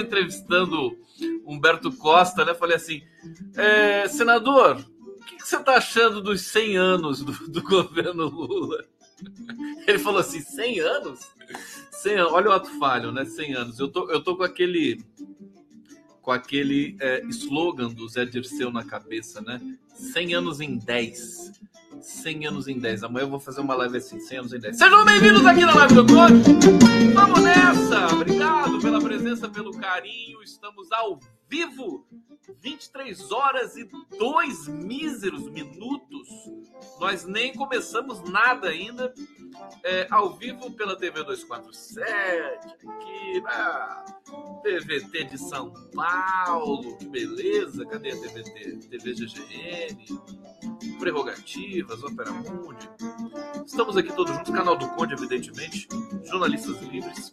estava entrevistando Humberto Costa, né? Falei assim, é, senador, o que, que você está achando dos 100 anos do, do governo Lula? Ele falou assim: 100 anos? 100 anos. Olha o ato falho, né? 100 anos. Eu tô, eu tô com aquele com aquele é, slogan do Zé Dirceu na cabeça, né? 100 anos em 10. 100 anos em 10. Amanhã eu vou fazer uma live assim, 100 anos em 10. Sejam bem-vindos aqui na live do Conde. Vamos nessa! Obrigado pela presença, pelo carinho. Estamos ao vivo. 23 horas e 2 míseros minutos. Nós nem começamos nada ainda. É, ao vivo pela TV 247, aqui na TVT de São Paulo. Que beleza! Cadê a TVT? TV GGN, Prerrogativas, Opera Mundi. Estamos aqui todos juntos, canal do Conde, evidentemente, jornalistas livres.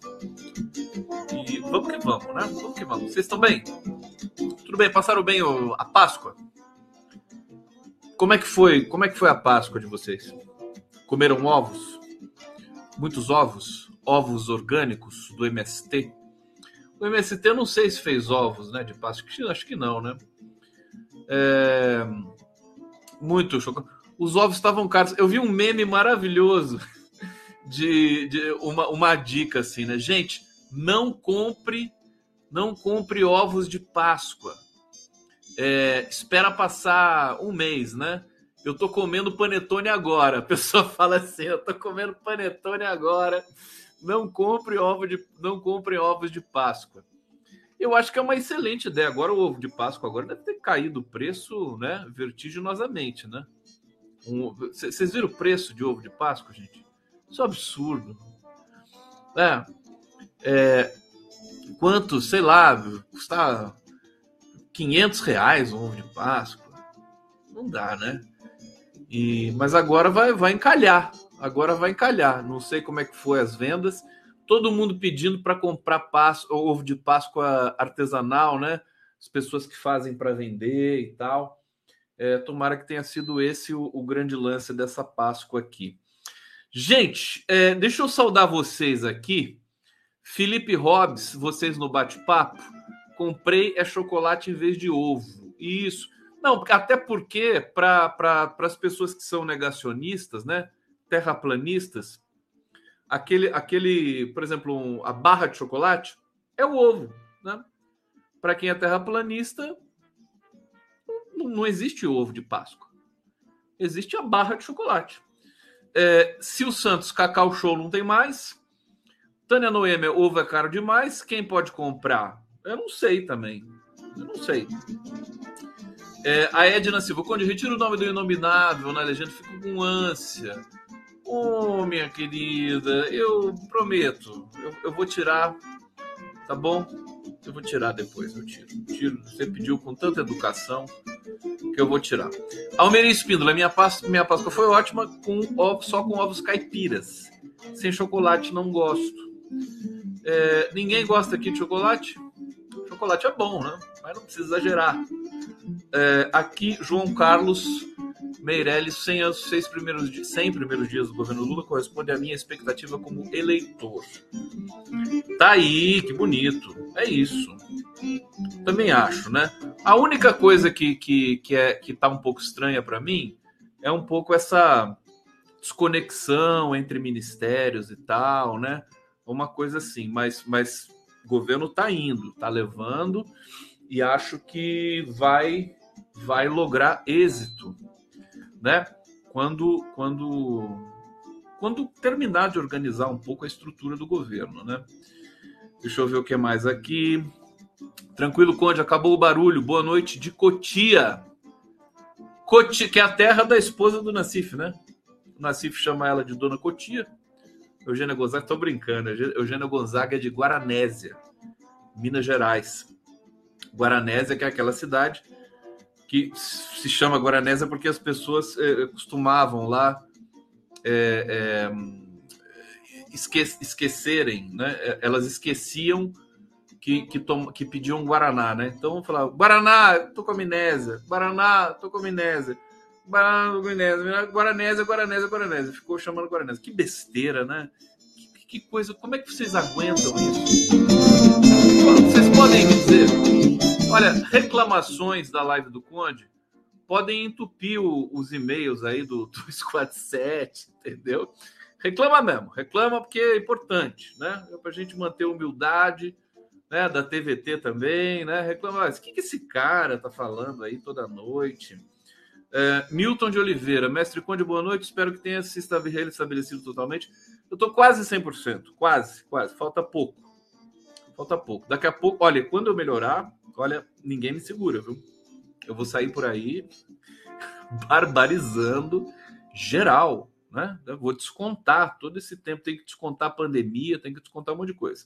E vamos que vamos, né? Vamos que vamos. Vocês estão bem? Tudo bem? Passaram bem a Páscoa? Como é que foi? Como é que foi a Páscoa de vocês? Comeram ovos? Muitos ovos? Ovos orgânicos do MST? O MST eu não sei se fez ovos, né, de Páscoa. Acho que não, né? É... Muito chocante. Os ovos estavam caros. Eu vi um meme maravilhoso de, de uma, uma dica assim, né? Gente, não compre não compre ovos de Páscoa. É, espera passar um mês, né? Eu tô comendo panetone agora. A pessoa fala assim: eu tô comendo panetone agora. Não compre ovo de, não compre ovos de Páscoa. Eu acho que é uma excelente ideia. Agora o ovo de Páscoa agora deve ter caído o preço, né? Vertiginosamente, né? Vocês um, viram o preço de ovo de Páscoa, gente? Isso é um absurdo. É, é, quanto, sei lá, custa 500 reais um ovo de Páscoa. Não dá, né? E, mas agora vai, vai encalhar. Agora vai encalhar. Não sei como é que foi as vendas. Todo mundo pedindo para comprar Páscoa, ovo de Páscoa artesanal, né? As pessoas que fazem para vender e tal. É, tomara que tenha sido esse o, o, grande lance dessa Páscoa aqui. Gente, é, deixa eu saudar vocês aqui. Felipe Hobbs, vocês no bate-papo, comprei é chocolate em vez de ovo. Isso. Não, até porque para pra, as pessoas que são negacionistas, né, terraplanistas, aquele, aquele por exemplo, um, a barra de chocolate é o ovo. Né? Para quem é terraplanista, não, não, existe ovo de Páscoa. Existe a barra de chocolate. É, se o Santos Cacau Show não tem mais, Tânia Noêmia, ovo é caro demais. Quem pode comprar? Eu não sei também. Eu não sei. É, a Edna Silva, quando retira o nome do inominável na legenda, fico com ânsia. Oh, minha querida, eu prometo, eu, eu, vou tirar, tá bom? Eu vou tirar depois, eu tiro. tiro. Você pediu com tanta educação que eu vou tirar. Almeria Espíndola, minha Páscoa, minha Páscoa foi ótima com ovos, só com ovos caipiras. Sem chocolate não gosto. É, ninguém gosta aqui de chocolate? Chocolate é bom, né? Mas não precisa exagerar. É, aqui, João Carlos Meirelles, 100 anos, seis primeiros, 100 primeiros dias do governo Lula corresponde à minha expectativa como eleitor. Tá aí, que bonito. É isso. Também acho, né? A única coisa que, que, que, é, que tá um pouco estranha para mim é um pouco essa desconexão entre ministérios e tal, né? Uma coisa assim, mas, mas o governo está indo, está levando e acho que vai vai lograr êxito, né? Quando quando quando terminar de organizar um pouco a estrutura do governo, né? Deixa eu ver o que mais aqui. Tranquilo, Conde, acabou o barulho. Boa noite de Cotia. Cotia, que é a terra da esposa do Nacif, né? O Nacif chama ela de Dona Cotia Eugênia Gonzaga, tô brincando. Eugênia Gonzaga é de Guaranésia, Minas Gerais. Guaranésia, que é aquela cidade que se chama Guaranésia porque as pessoas eh, costumavam lá eh, eh, esque esquecerem, né? Elas esqueciam que, que, tom, que pediam Guaraná, né? Então falava, Guaraná, tô com amnésia, Guaraná, tô com amnésia. Guaranésia, Guaranésia, Guaranésia, Guaranésia. Ficou chamando Guaranésia. Que besteira, né? Que, que, coisa. Como é que vocês aguentam isso? Vocês podem dizer. Olha, reclamações da live do Conde podem entupir o, os e-mails aí do, do Squad 7, entendeu? Reclama mesmo, reclama porque é importante, né? É para a gente manter a humildade, né? Da TVT também, né? Reclama, o que, que esse cara tá falando aí toda noite? É, Milton de Oliveira, mestre Conde, boa noite. Espero que tenha se estabelecido totalmente. Eu estou quase 100%, quase, quase. Falta pouco. Falta pouco. Daqui a pouco, olha, quando eu melhorar, olha, ninguém me segura, viu? Eu vou sair por aí barbarizando geral, né? Eu vou descontar todo esse tempo. Tem que descontar a pandemia, tem que descontar um monte de coisa.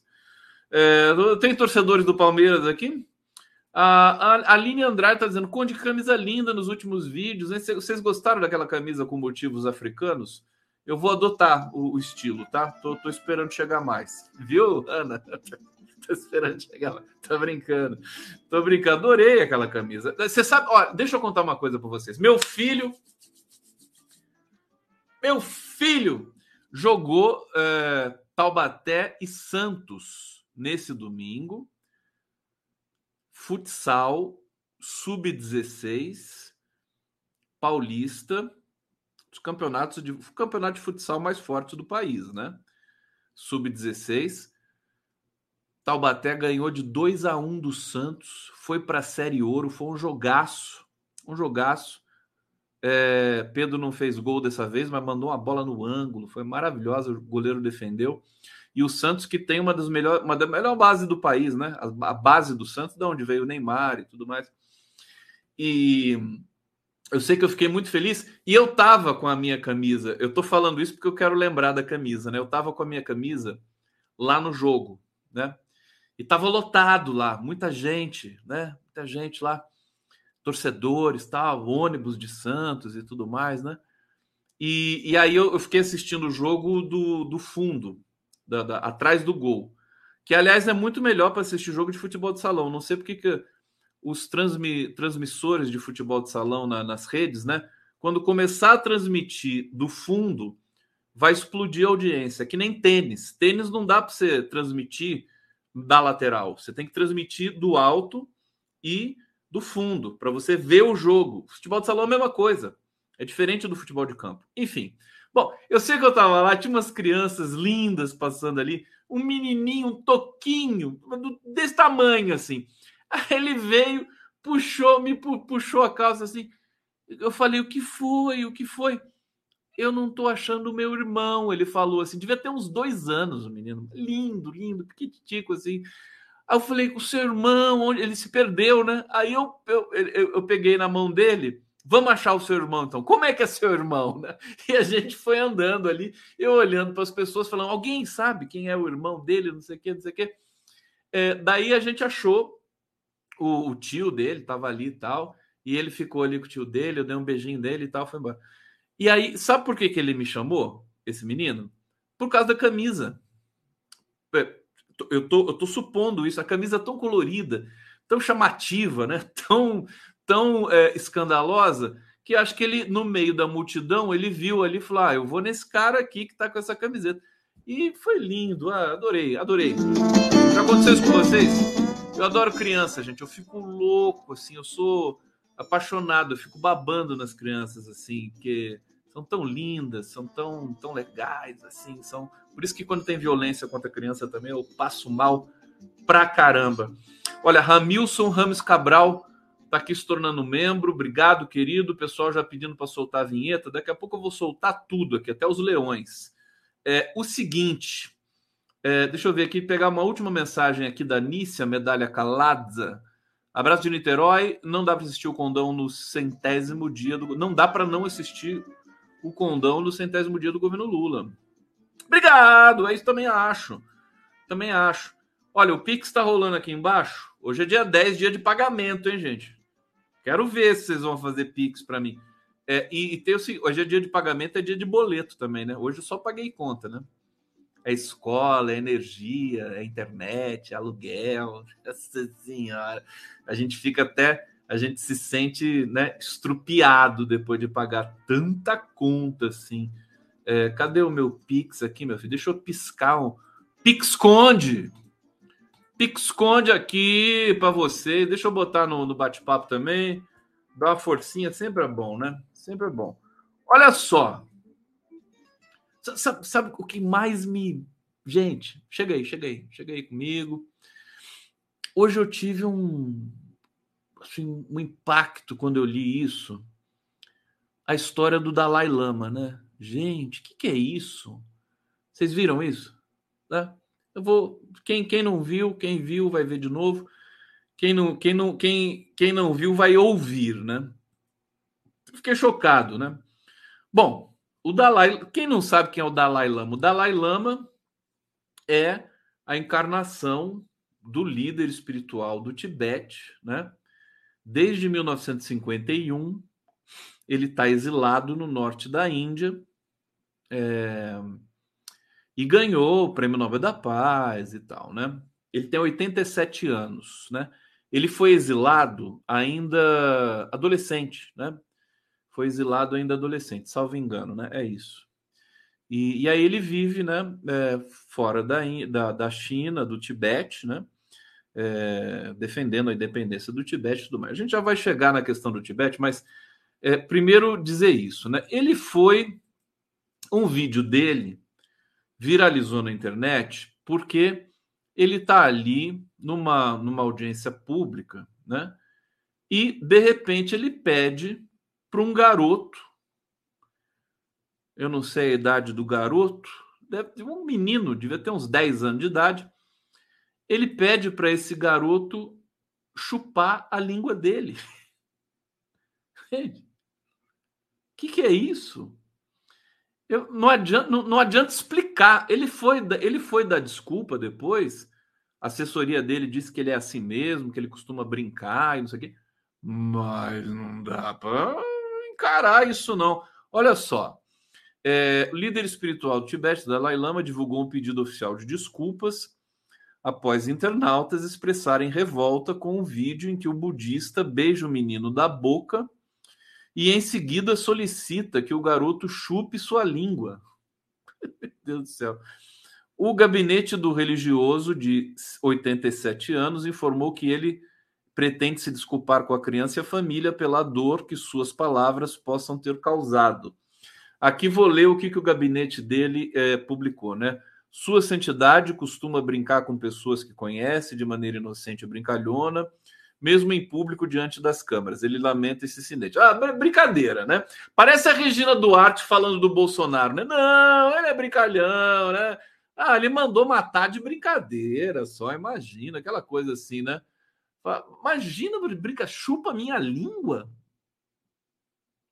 É, tem torcedores do Palmeiras aqui? A, Aline Andrade está dizendo: Conde, camisa linda nos últimos vídeos. Hein? Vocês gostaram daquela camisa com motivos africanos? Eu vou adotar o, o estilo, tá? Tô, tô, esperando chegar mais. Viu, Ana? tô esperando chegar mais. Tô brincando. Tô brincando. Adorei aquela camisa. Você sabe, ó, deixa eu contar uma coisa para vocês. Meu filho. Meu filho jogou é, Taubaté e Santos nesse domingo futsal sub-16 paulista, os campeonatos de campeonato de futsal mais forte do país, né? Sub-16. Taubaté ganhou de 2 a 1 do Santos, foi para a Série Ouro, foi um jogaço, um jogaço. É, Pedro não fez gol dessa vez, mas mandou uma bola no ângulo, foi maravilhosa, o goleiro defendeu. E o Santos, que tem uma das melhores, uma da melhor base do país, né? A, base do Santos, de onde veio o Neymar e tudo mais. E eu sei que eu fiquei muito feliz. E eu tava com a minha camisa. Eu tô falando isso porque eu quero lembrar da camisa, né? Eu tava com a minha camisa lá no jogo, né? E tava lotado lá, muita gente, né? Muita gente lá, torcedores, tal, ônibus de Santos e tudo mais, né? E, e aí eu, eu fiquei assistindo o jogo do, do fundo, da, da, atrás do gol. Que, aliás, é muito melhor para assistir jogo de futebol de salão. Não sei porque que os transmi, transmissores de futebol de salão na, nas redes, né? Quando começar a transmitir do fundo, vai explodir a audiência. Que nem tênis. Tênis não dá para você transmitir da lateral. Você tem que transmitir do alto e do fundo, para você ver o jogo. Futebol de salão é a mesma coisa. É diferente do futebol de campo. Enfim. Bom, eu sei que eu tava lá, tinha umas crianças lindas passando ali, um menininho, um toquinho, desse tamanho assim. Aí ele veio, puxou, me puxou a calça assim. Eu falei: "O que foi? O que foi?" Eu não tô achando o meu irmão, ele falou assim. Devia ter uns dois anos o menino, lindo, lindo, pequitico assim. Aí eu falei: "O seu irmão, onde ele se perdeu, né?" Aí eu, eu, eu, eu peguei na mão dele Vamos achar o seu irmão, então. Como é que é seu irmão? Né? E a gente foi andando ali, eu olhando para as pessoas, falando: alguém sabe quem é o irmão dele? Não sei o quê, não sei o quê. É, daí a gente achou o, o tio dele, estava ali e tal, e ele ficou ali com o tio dele, eu dei um beijinho dele e tal, foi embora. E aí, sabe por que, que ele me chamou, esse menino? Por causa da camisa. É, eu tô, eu tô supondo isso, a camisa tão colorida, tão chamativa, né? Tão, tão é, escandalosa que acho que ele, no meio da multidão, ele viu ali e falou: ah, eu vou nesse cara aqui que tá com essa camiseta. E foi lindo, ah, adorei, adorei. Já aconteceu isso com vocês? Eu adoro criança, gente. Eu fico louco, assim, eu sou apaixonado, eu fico babando nas crianças, assim, porque são tão lindas, são tão, tão legais, assim, são. Por isso que quando tem violência contra a criança também, eu passo mal pra caramba. Olha, Ramilson Ramos Cabral está aqui se tornando membro. Obrigado, querido. O pessoal já pedindo para soltar a vinheta. Daqui a pouco eu vou soltar tudo aqui, até os leões. É, o seguinte, é, deixa eu ver aqui, pegar uma última mensagem aqui da Nícia, medalha Caladza. Abraço de Niterói. Não dá para assistir o condão no centésimo dia do. Não dá para não assistir o condão no centésimo dia do governo Lula. Obrigado, é isso também acho. Também acho. Olha, o Pix está rolando aqui embaixo. Hoje é dia 10, dia de pagamento, hein, gente? Quero ver se vocês vão fazer Pix para mim. É, e, e tem o, hoje é dia de pagamento, é dia de boleto também, né? Hoje eu só paguei conta, né? É escola, é energia, é internet, é aluguel. Nossa senhora. A gente fica até. A gente se sente né, estrupiado depois de pagar tanta conta assim. É, cadê o meu Pix aqui, meu filho? Deixa eu piscar um. Pixconde! Pixconde aqui para você. Deixa eu botar no, no bate-papo também. Dá uma forcinha, sempre é bom, né? Sempre é bom. Olha só. Sabe, sabe o que mais me. Gente, cheguei, cheguei, cheguei comigo. Hoje eu tive um, assim, um impacto quando eu li isso. A história do Dalai Lama, né? Gente, o que, que, é isso? Vocês viram isso? Né? Eu vou. Quem, quem não viu, quem viu vai ver de novo. Quem não, quem não, quem, quem não viu vai ouvir, né? Fiquei chocado, né? Bom, o Dalai, quem não sabe quem é o Dalai Lama? O Dalai Lama é a encarnação do líder espiritual do Tibete, né? Desde 1951, ele está exilado no norte da Índia é, e ganhou o Prêmio Nobel da Paz e tal, né? Ele tem 87 anos, né? Ele foi exilado ainda adolescente, né? Foi exilado ainda adolescente, salvo engano, né? É isso. E, e aí ele vive, né? É, fora da, da, da China, do Tibete, né? É, defendendo a independência do Tibete e tudo mais. A gente já vai chegar na questão do Tibete, mas é, primeiro dizer isso, né? Ele foi um vídeo dele viralizou na internet porque ele está ali numa, numa audiência pública, né? E de repente ele pede para um garoto, eu não sei a idade do garoto, deve um menino, devia ter uns 10 anos de idade. Ele pede para esse garoto chupar a língua dele. O que, que é isso? Eu, não, adianta, não, não adianta explicar. Ele foi, ele foi dar desculpa depois a assessoria dele disse que ele é assim mesmo, que ele costuma brincar e não sei o quê. Mas não dá para encarar isso, não. Olha só. É, líder espiritual do Tibete, Dalai Lama, divulgou um pedido oficial de desculpas após internautas expressarem revolta com um vídeo em que o budista beija o menino da boca e em seguida solicita que o garoto chupe sua língua. Meu Deus do céu. O gabinete do religioso de 87 anos informou que ele pretende se desculpar com a criança e a família pela dor que suas palavras possam ter causado. Aqui vou ler o que, que o gabinete dele é, publicou, né? Sua santidade costuma brincar com pessoas que conhece de maneira inocente e brincalhona, mesmo em público diante das câmeras. Ele lamenta esse incidente. Ah, brincadeira, né? Parece a Regina Duarte falando do Bolsonaro, né? Não, ele é brincalhão, né? Ah, ele mandou matar de brincadeira, só imagina, aquela coisa assim, né? Imagina, brinca, chupa minha língua.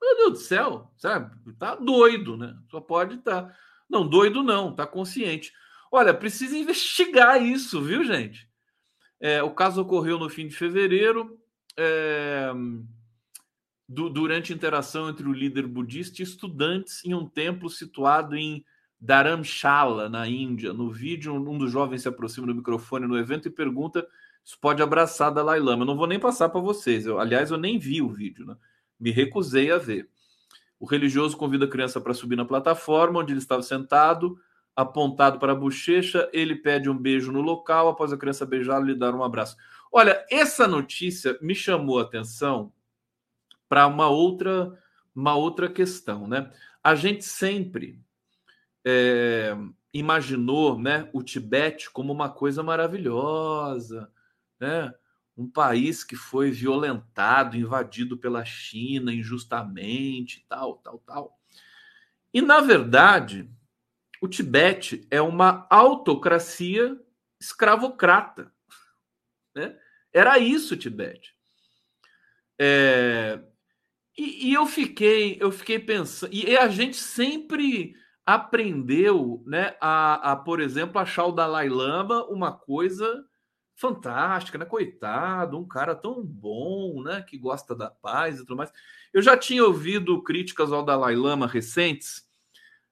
Meu Deus do céu, sabe? Tá doido, né? Só pode estar. Tá... Não, doido não, tá consciente. Olha, precisa investigar isso, viu, gente? É, o caso ocorreu no fim de fevereiro, é, do, durante interação entre o líder budista e estudantes em um templo situado em Dharamshala, na Índia. No vídeo, um dos jovens se aproxima do microfone no evento e pergunta se pode abraçar Dalai Lama. Eu não vou nem passar para vocês. Eu, aliás, eu nem vi o vídeo, né? me recusei a ver. O religioso convida a criança para subir na plataforma onde ele estava sentado, apontado para a bochecha. Ele pede um beijo no local. Após a criança beijá-lo, lhe dar um abraço. Olha, essa notícia me chamou a atenção para uma outra, uma outra questão, né? A gente sempre é, imaginou né, o Tibete como uma coisa maravilhosa, né? um país que foi violentado, invadido pela China injustamente, tal, tal, tal. E, na verdade, o Tibete é uma autocracia escravocrata. Né? Era isso o Tibete. É... E, e, eu fiquei, eu fiquei pensando, e a gente sempre aprendeu, né, a, a, por exemplo, achar o Dalai Lama uma coisa fantástica, né? Coitado, um cara tão bom, né? Que gosta da paz e tudo mais. Eu já tinha ouvido críticas ao Dalai Lama recentes.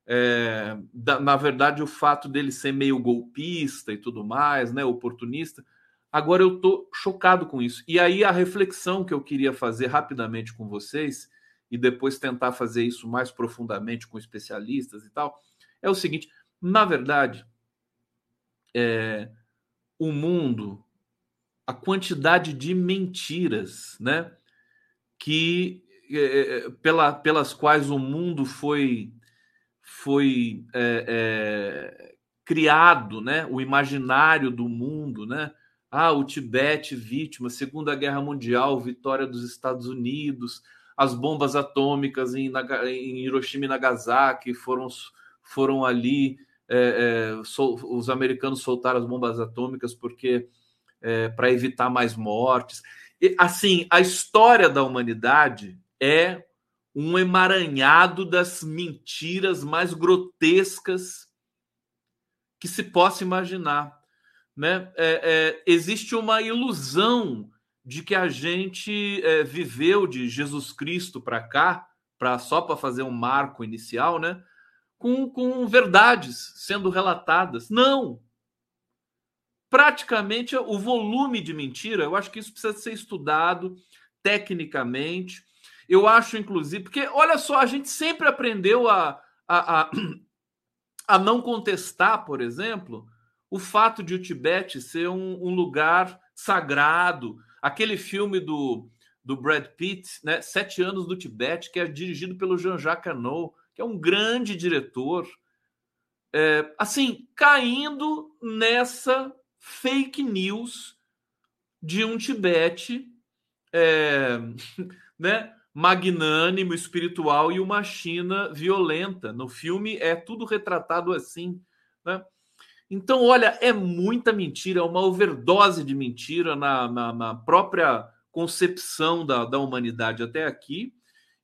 É, da, na verdade, o fato dele ser meio golpista e tudo mais, né? Oportunista. Agora eu tô chocado com isso. E aí a reflexão que eu queria fazer rapidamente com vocês e depois tentar fazer isso mais profundamente com especialistas e tal é o seguinte: na verdade, é, o mundo, a quantidade de mentiras, né, que é, é, pela, pelas quais o mundo foi foi é, é, criado, né, o imaginário do mundo, né, ah, o Tibete vítima, Segunda Guerra Mundial, vitória dos Estados Unidos, as bombas atômicas em, em Hiroshima e Nagasaki foram foram ali é, é, sol, os americanos soltaram as bombas atômicas porque é, para evitar mais mortes. E, assim, a história da humanidade é um emaranhado das mentiras mais grotescas que se possa imaginar. Né? É, é, existe uma ilusão de que a gente é, viveu de Jesus Cristo para cá, para só para fazer um marco inicial, né? com, com verdades sendo relatadas. Não! Praticamente o volume de mentira, eu acho que isso precisa ser estudado tecnicamente. Eu acho, inclusive, porque olha só, a gente sempre aprendeu a, a, a, a não contestar, por exemplo, o fato de o Tibete ser um, um lugar sagrado. Aquele filme do, do Brad Pitt, né, Sete Anos do Tibete, que é dirigido pelo Jean-Jacques Arnaud, que é um grande diretor, é, assim, caindo nessa fake news de um Tibete é, né, magnânimo, espiritual e uma China violenta. No filme é tudo retratado assim. Né? Então, olha, é muita mentira, é uma overdose de mentira na, na, na própria concepção da, da humanidade até aqui.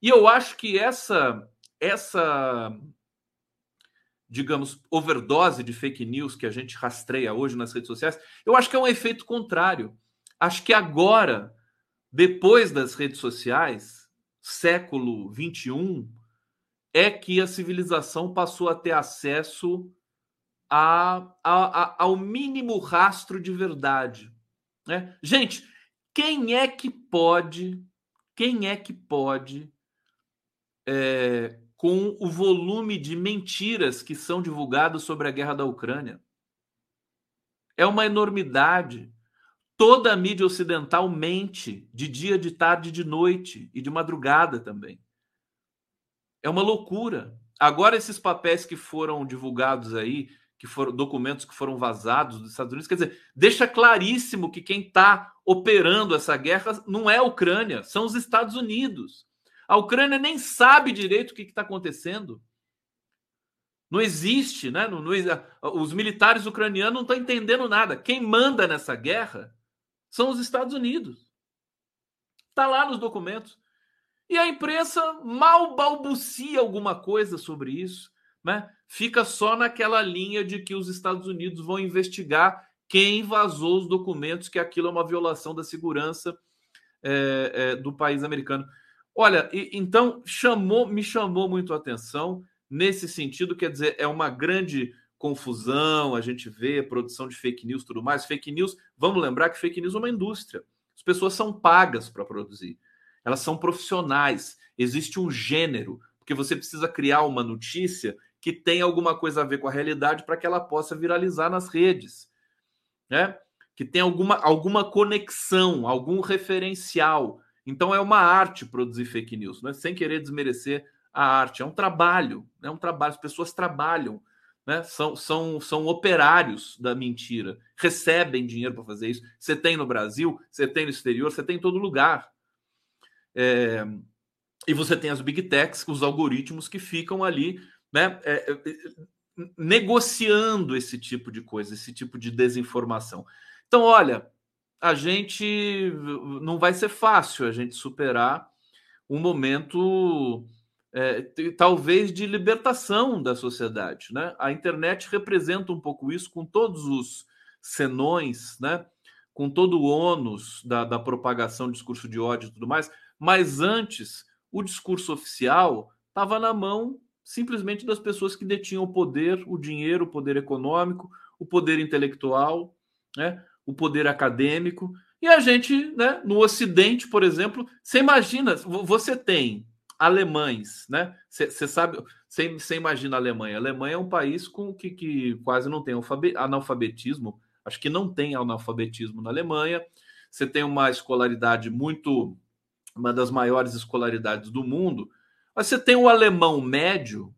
E eu acho que essa essa, digamos, overdose de fake news que a gente rastreia hoje nas redes sociais, eu acho que é um efeito contrário. Acho que agora, depois das redes sociais, século 21, é que a civilização passou a ter acesso a, a, a, ao mínimo rastro de verdade. Né? Gente, quem é que pode, quem é que pode é, com o volume de mentiras que são divulgadas sobre a guerra da Ucrânia. É uma enormidade. Toda a mídia ocidental mente de dia, de tarde, de noite e de madrugada também. É uma loucura. Agora, esses papéis que foram divulgados aí, que foram documentos que foram vazados dos Estados Unidos, quer dizer, deixa claríssimo que quem está operando essa guerra não é a Ucrânia, são os Estados Unidos. A Ucrânia nem sabe direito o que está acontecendo. Não existe, né? Não, não, os militares ucranianos não estão entendendo nada. Quem manda nessa guerra são os Estados Unidos. Está lá nos documentos. E a imprensa mal balbucia alguma coisa sobre isso, né? Fica só naquela linha de que os Estados Unidos vão investigar quem vazou os documentos, que aquilo é uma violação da segurança é, é, do país americano. Olha, e, então chamou, me chamou muito a atenção nesse sentido, quer dizer, é uma grande confusão, a gente vê produção de fake news tudo mais. Fake news, vamos lembrar que fake news é uma indústria. As pessoas são pagas para produzir. Elas são profissionais. Existe um gênero, porque você precisa criar uma notícia que tenha alguma coisa a ver com a realidade para que ela possa viralizar nas redes, né? Que tenha alguma, alguma conexão, algum referencial. Então é uma arte produzir fake news, né? sem querer desmerecer a arte. É um trabalho, é um trabalho. As pessoas trabalham, né? são, são, são operários da mentira, recebem dinheiro para fazer isso. Você tem no Brasil, você tem no exterior, você tem em todo lugar. É... E você tem as big techs, os algoritmos que ficam ali, né? É, é, negociando esse tipo de coisa, esse tipo de desinformação. Então, olha, a gente não vai ser fácil a gente superar um momento é, talvez de libertação da sociedade. Né? A internet representa um pouco isso com todos os senões, né? com todo o ônus da, da propagação discurso de ódio e tudo mais, mas antes o discurso oficial estava na mão simplesmente das pessoas que detinham o poder, o dinheiro, o poder econômico, o poder intelectual, né? o poder acadêmico. E a gente, né, no Ocidente, por exemplo, você imagina, você tem alemães, né? Você sabe, você imagina a Alemanha. A Alemanha é um país com que, que quase não tem analfabetismo. Acho que não tem analfabetismo na Alemanha. Você tem uma escolaridade muito, uma das maiores escolaridades do mundo. Mas você tem o alemão médio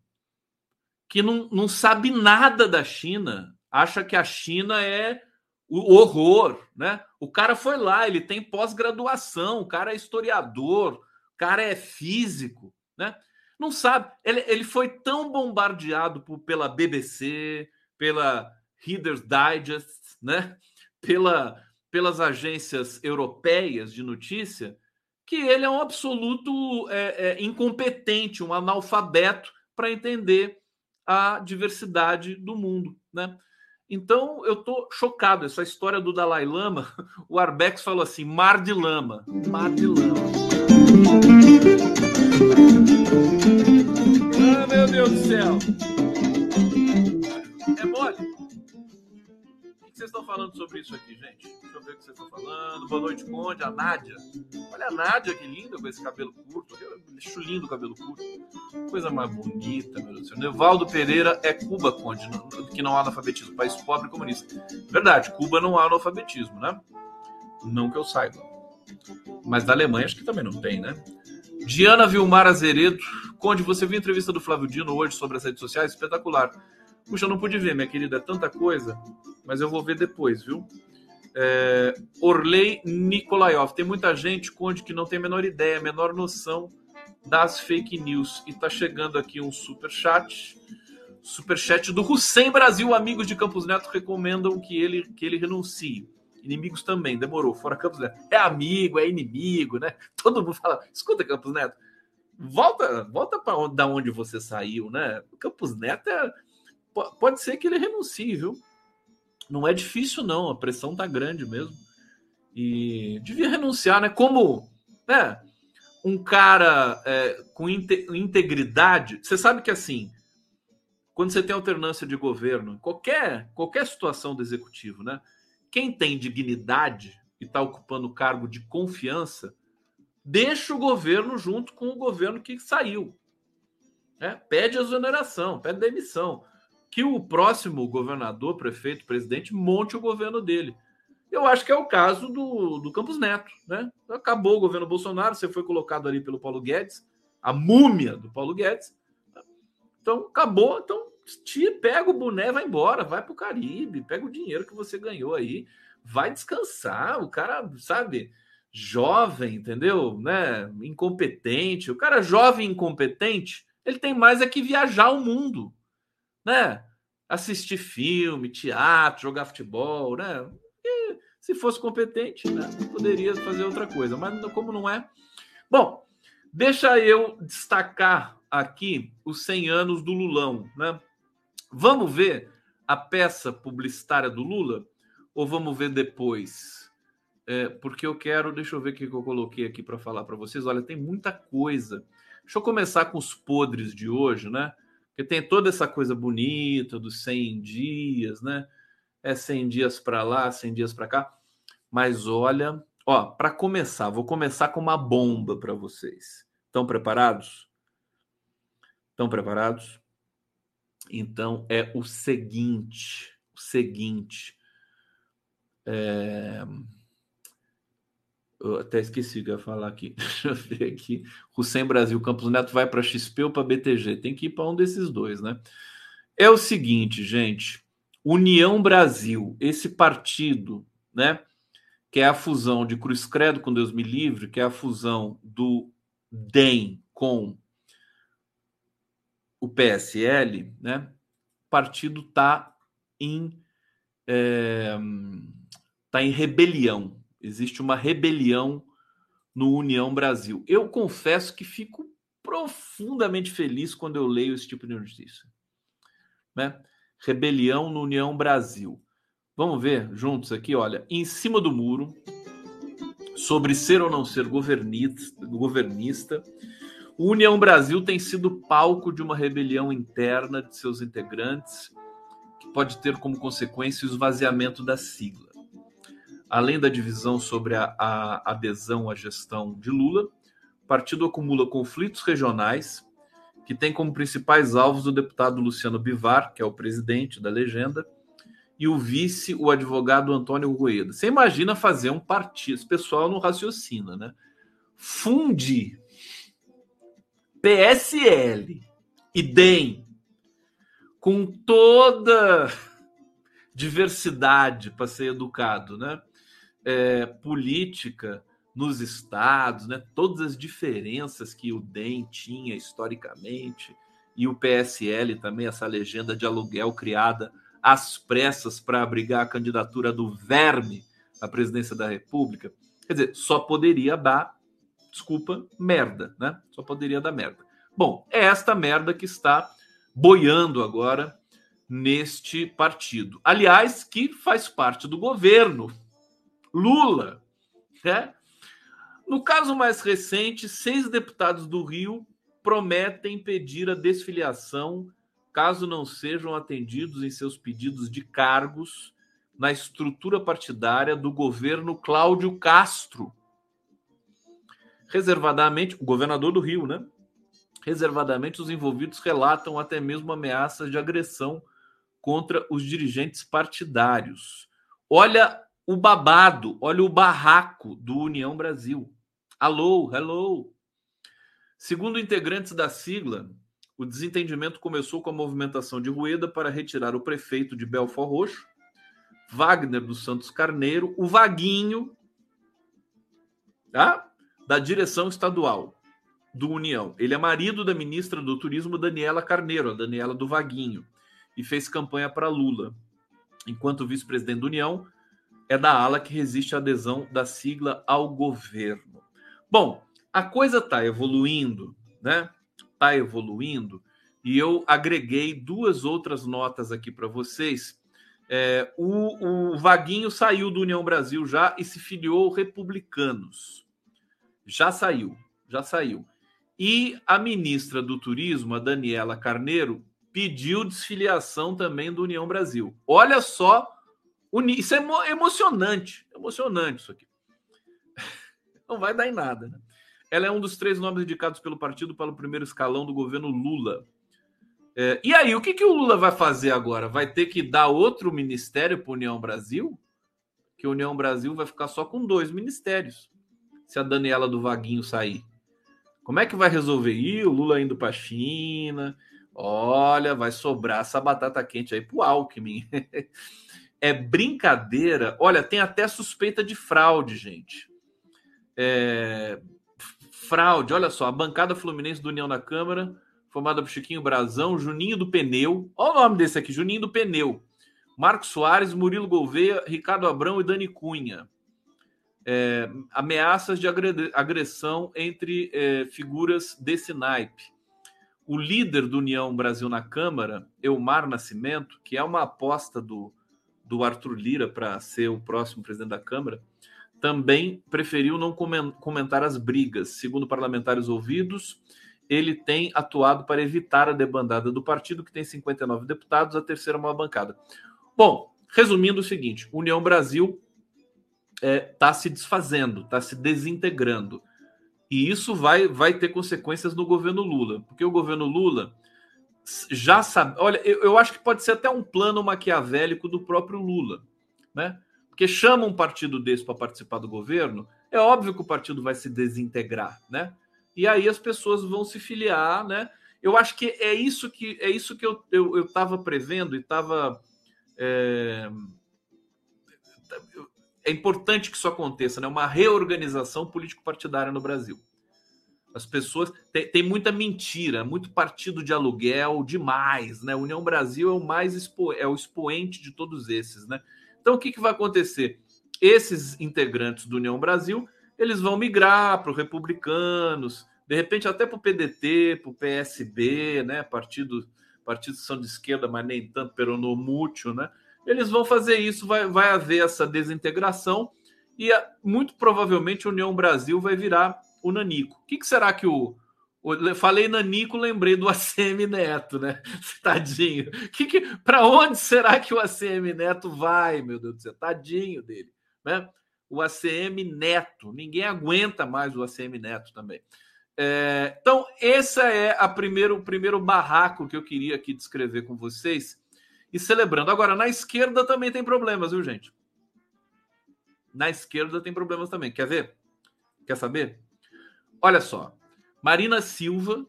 que não, não sabe nada da China, acha que a China é o horror, né? O cara foi lá, ele tem pós-graduação, o cara é historiador, cara é físico, né? Não sabe. Ele, ele foi tão bombardeado por, pela BBC, pela Reader's Digest, né? Pela, pelas agências europeias de notícia, que ele é um absoluto é, é, incompetente, um analfabeto para entender a diversidade do mundo, né? Então eu tô chocado. Essa história do Dalai Lama, o Arbex falou assim: mar de lama, mar de lama. Ah, meu Deus do céu! É mole? vocês estão falando sobre isso aqui, gente? Deixa eu ver o que vocês estão falando. Boa noite, Conde. A Nádia. Olha a Nádia, que linda com esse cabelo curto. Acho lindo o cabelo curto. Coisa mais bonita, meu Deus do céu. Nevaldo Pereira é Cuba, Conde, que não há analfabetismo. País pobre e comunista. Verdade, Cuba não há analfabetismo, né? Não que eu saiba. Mas da Alemanha acho que também não tem, né? Diana Vilmar Azeredo. Conde, você viu a entrevista do Flávio Dino hoje sobre as redes sociais? Espetacular. Puxa, eu não pude ver, minha querida, é tanta coisa, mas eu vou ver depois, viu? É, Orley Nikolayov. Tem muita gente, Conde, que não tem a menor ideia, a menor noção das fake news. E tá chegando aqui um super chat. Super chat do Hussein Brasil. Amigos de Campos Neto recomendam que ele, que ele renuncie. Inimigos também, demorou. Fora Campos Neto. É amigo, é inimigo, né? Todo mundo fala: escuta, Campos Neto, volta, volta para da onde você saiu, né? Campos Neto é pode ser que ele renuncie, viu? Não é difícil, não. A pressão tá grande mesmo. E devia renunciar, né? Como né, um cara é, com integridade. Você sabe que assim, quando você tem alternância de governo, qualquer, qualquer situação do executivo, né? Quem tem dignidade e está ocupando cargo de confiança, deixa o governo junto com o governo que saiu. Né? Pede exoneração, pede demissão que o próximo governador, prefeito, presidente monte o governo dele. Eu acho que é o caso do, do Campos Neto, né? Acabou o governo Bolsonaro, você foi colocado ali pelo Paulo Guedes, a múmia do Paulo Guedes. Então, acabou. Então, te pega o boné, vai embora, vai para o Caribe, pega o dinheiro que você ganhou aí, vai descansar. O cara, sabe, jovem, entendeu? Né? Incompetente. O cara jovem incompetente, ele tem mais é que viajar o mundo né? Assistir filme, teatro, jogar futebol, né? E, se fosse competente, né? poderia fazer outra coisa, mas como não é. Bom, deixa eu destacar aqui os 100 anos do Lulão, né? Vamos ver a peça publicitária do Lula ou vamos ver depois? É, porque eu quero, deixa eu ver o que eu coloquei aqui para falar para vocês. Olha, tem muita coisa. Deixa eu começar com os podres de hoje, né? Porque tem toda essa coisa bonita dos 100 dias, né? É 100 dias para lá, 100 dias para cá. Mas olha, ó, para começar, vou começar com uma bomba para vocês. Estão preparados? Estão preparados? Então é o seguinte, o seguinte. É... Eu até esqueci ia falar aqui. Deixa eu ver aqui. Sem Brasil, Campos Neto vai para XP ou para BTG? Tem que ir para um desses dois, né? É o seguinte, gente. União Brasil, esse partido, né? Que é a fusão de Cruz Credo com Deus Me Livre, que é a fusão do DEM com o PSL, né? O partido está em, é, tá em rebelião existe uma rebelião no União Brasil. Eu confesso que fico profundamente feliz quando eu leio esse tipo de notícia. Né? Rebelião no União Brasil. Vamos ver juntos aqui, olha, em cima do muro, sobre ser ou não ser governista, governista União Brasil tem sido palco de uma rebelião interna de seus integrantes, que pode ter como consequência o esvaziamento da sigla. Além da divisão sobre a, a adesão à gestão de Lula, o partido acumula conflitos regionais, que tem como principais alvos o deputado Luciano Bivar, que é o presidente da legenda, e o vice, o advogado Antônio Rueda. Você imagina fazer um partido, esse pessoal não raciocina, né? Funde PSL e DEM com toda diversidade para ser educado, né? É, política nos estados, né? Todas as diferenças que o DEM tinha historicamente e o PSL também essa legenda de aluguel criada às pressas para abrigar a candidatura do verme à presidência da República. Quer dizer, só poderia dar, desculpa, merda, né? Só poderia dar merda. Bom, é esta merda que está boiando agora neste partido. Aliás, que faz parte do governo Lula, né? No caso mais recente, seis deputados do Rio prometem pedir a desfiliação caso não sejam atendidos em seus pedidos de cargos na estrutura partidária do governo Cláudio Castro. Reservadamente, o governador do Rio, né? Reservadamente, os envolvidos relatam até mesmo ameaças de agressão contra os dirigentes partidários. Olha o babado, olha o barraco do União Brasil. Alô, hello. Segundo integrantes da sigla, o desentendimento começou com a movimentação de Rueda para retirar o prefeito de Belfort Roxo, Wagner dos Santos Carneiro, o Vaguinho, tá? Da direção estadual do União. Ele é marido da ministra do Turismo, Daniela Carneiro, a Daniela do Vaguinho, e fez campanha para Lula. Enquanto vice-presidente da União, é da ala que resiste à adesão da sigla ao governo. Bom, a coisa está evoluindo, né? está evoluindo, e eu agreguei duas outras notas aqui para vocês. É, o, o, Vaguinho saiu do União Brasil já e se filiou republicanos. Já saiu, já saiu. E a ministra do Turismo, a Daniela Carneiro, pediu desfiliação também do União Brasil. Olha só, isso é emocionante, emocionante isso aqui. Não vai dar em nada, né? Ela é um dos três nomes indicados pelo partido para o primeiro escalão do governo Lula. É, e aí, o que, que o Lula vai fazer agora? Vai ter que dar outro ministério para União Brasil? Que a União Brasil vai ficar só com dois ministérios, se a Daniela do Vaguinho sair. Como é que vai resolver? Ih, o Lula indo para China. Olha, vai sobrar essa batata quente aí para o Alckmin. é brincadeira. Olha, tem até suspeita de fraude, gente. É, fraude. Olha só, a bancada fluminense do União da Câmara, formada por Chiquinho Brazão, Juninho do Pneu. Olha o nome desse aqui, Juninho do Pneu. Marcos Soares, Murilo Gouveia, Ricardo Abrão e Dani Cunha. É, ameaças de agressão entre é, figuras desse naipe. O líder do União Brasil na Câmara, Elmar Nascimento, que é uma aposta do, do Arthur Lira para ser o próximo presidente da Câmara, também preferiu não comentar as brigas. Segundo parlamentares ouvidos, ele tem atuado para evitar a debandada do partido, que tem 59 deputados, a terceira maior bancada. Bom, resumindo o seguinte: União Brasil está é, tá se desfazendo, está se desintegrando. E isso vai, vai ter consequências no governo Lula, porque o governo Lula já sabe. Olha, eu, eu acho que pode ser até um plano maquiavélico do próprio Lula, né? Porque chama um partido desse para participar do governo, é óbvio que o partido vai se desintegrar, né? E aí as pessoas vão se filiar, né? Eu acho que é isso que é isso que eu estava eu, eu prevendo e estava. É, é importante que isso aconteça, né? Uma reorganização político-partidária no Brasil. As pessoas. Tem, tem, muita mentira, muito partido de aluguel demais, né? União Brasil é o mais expo, é o expoente de todos esses, né? Então, o que, que vai acontecer? Esses integrantes do União Brasil, eles vão migrar para os republicanos, De repente, até para o PDT, para o PSB, né? Partido, partidos que são de esquerda, mas nem tanto peronomútil, né? Eles vão fazer isso, vai, vai haver essa desintegração e muito provavelmente a União Brasil vai virar o Nanico. O que, que será que o, o. Falei Nanico, lembrei do ACM Neto, né? Tadinho. Que que, Para onde será que o ACM Neto vai, meu Deus do céu? Tadinho dele, né? O ACM Neto. Ninguém aguenta mais o ACM Neto também. É, então, esse é a primeiro, o primeiro barraco que eu queria aqui descrever com vocês e celebrando. Agora, na esquerda também tem problemas, viu, gente? Na esquerda tem problemas também. Quer ver? Quer saber? Olha só. Marina Silva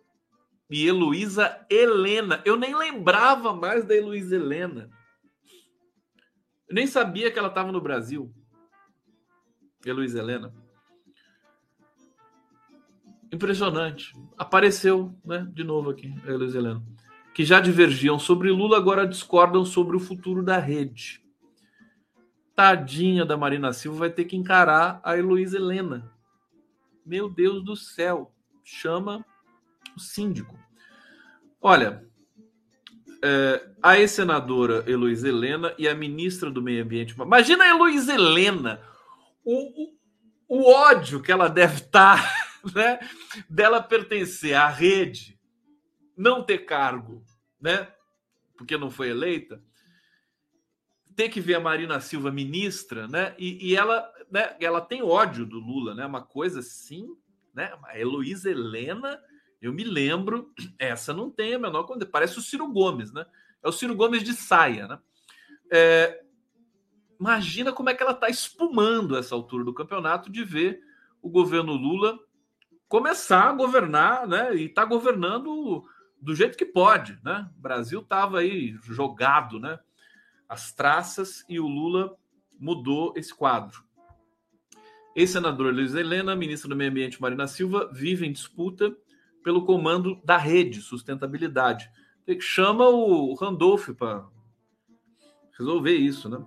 e Heloísa Helena. Eu nem lembrava mais da Heloísa Helena. Eu nem sabia que ela estava no Brasil. Heloísa Helena. Impressionante. Apareceu, né? De novo aqui, a Heloísa Helena. Que já divergiam sobre Lula, agora discordam sobre o futuro da rede. Tadinha da Marina Silva vai ter que encarar a Heloísa Helena. Meu Deus do céu. Chama o síndico. Olha, é, a ex-senadora Heloísa Helena e a ministra do Meio Ambiente. Imagina a Heloísa Helena, o, o, o ódio que ela deve estar. Né, dela pertencer à rede, não ter cargo, né, porque não foi eleita, ter que ver a Marina Silva ministra, né, e, e ela, né, ela tem ódio do Lula, né, uma coisa assim, né, a Heloísa Helena, eu me lembro, essa não tem a menor coisa, parece o Ciro Gomes, né, é o Ciro Gomes de saia, né, é, imagina como é que ela está espumando essa altura do campeonato de ver o governo Lula começar a governar, né? E está governando do jeito que pode, né? O Brasil estava aí jogado, né? As traças e o Lula mudou esse quadro. Ex-senador Luiz Helena, ministra do Meio Ambiente Marina Silva, vive em disputa pelo comando da rede sustentabilidade. Chama o Randolph para resolver isso, né?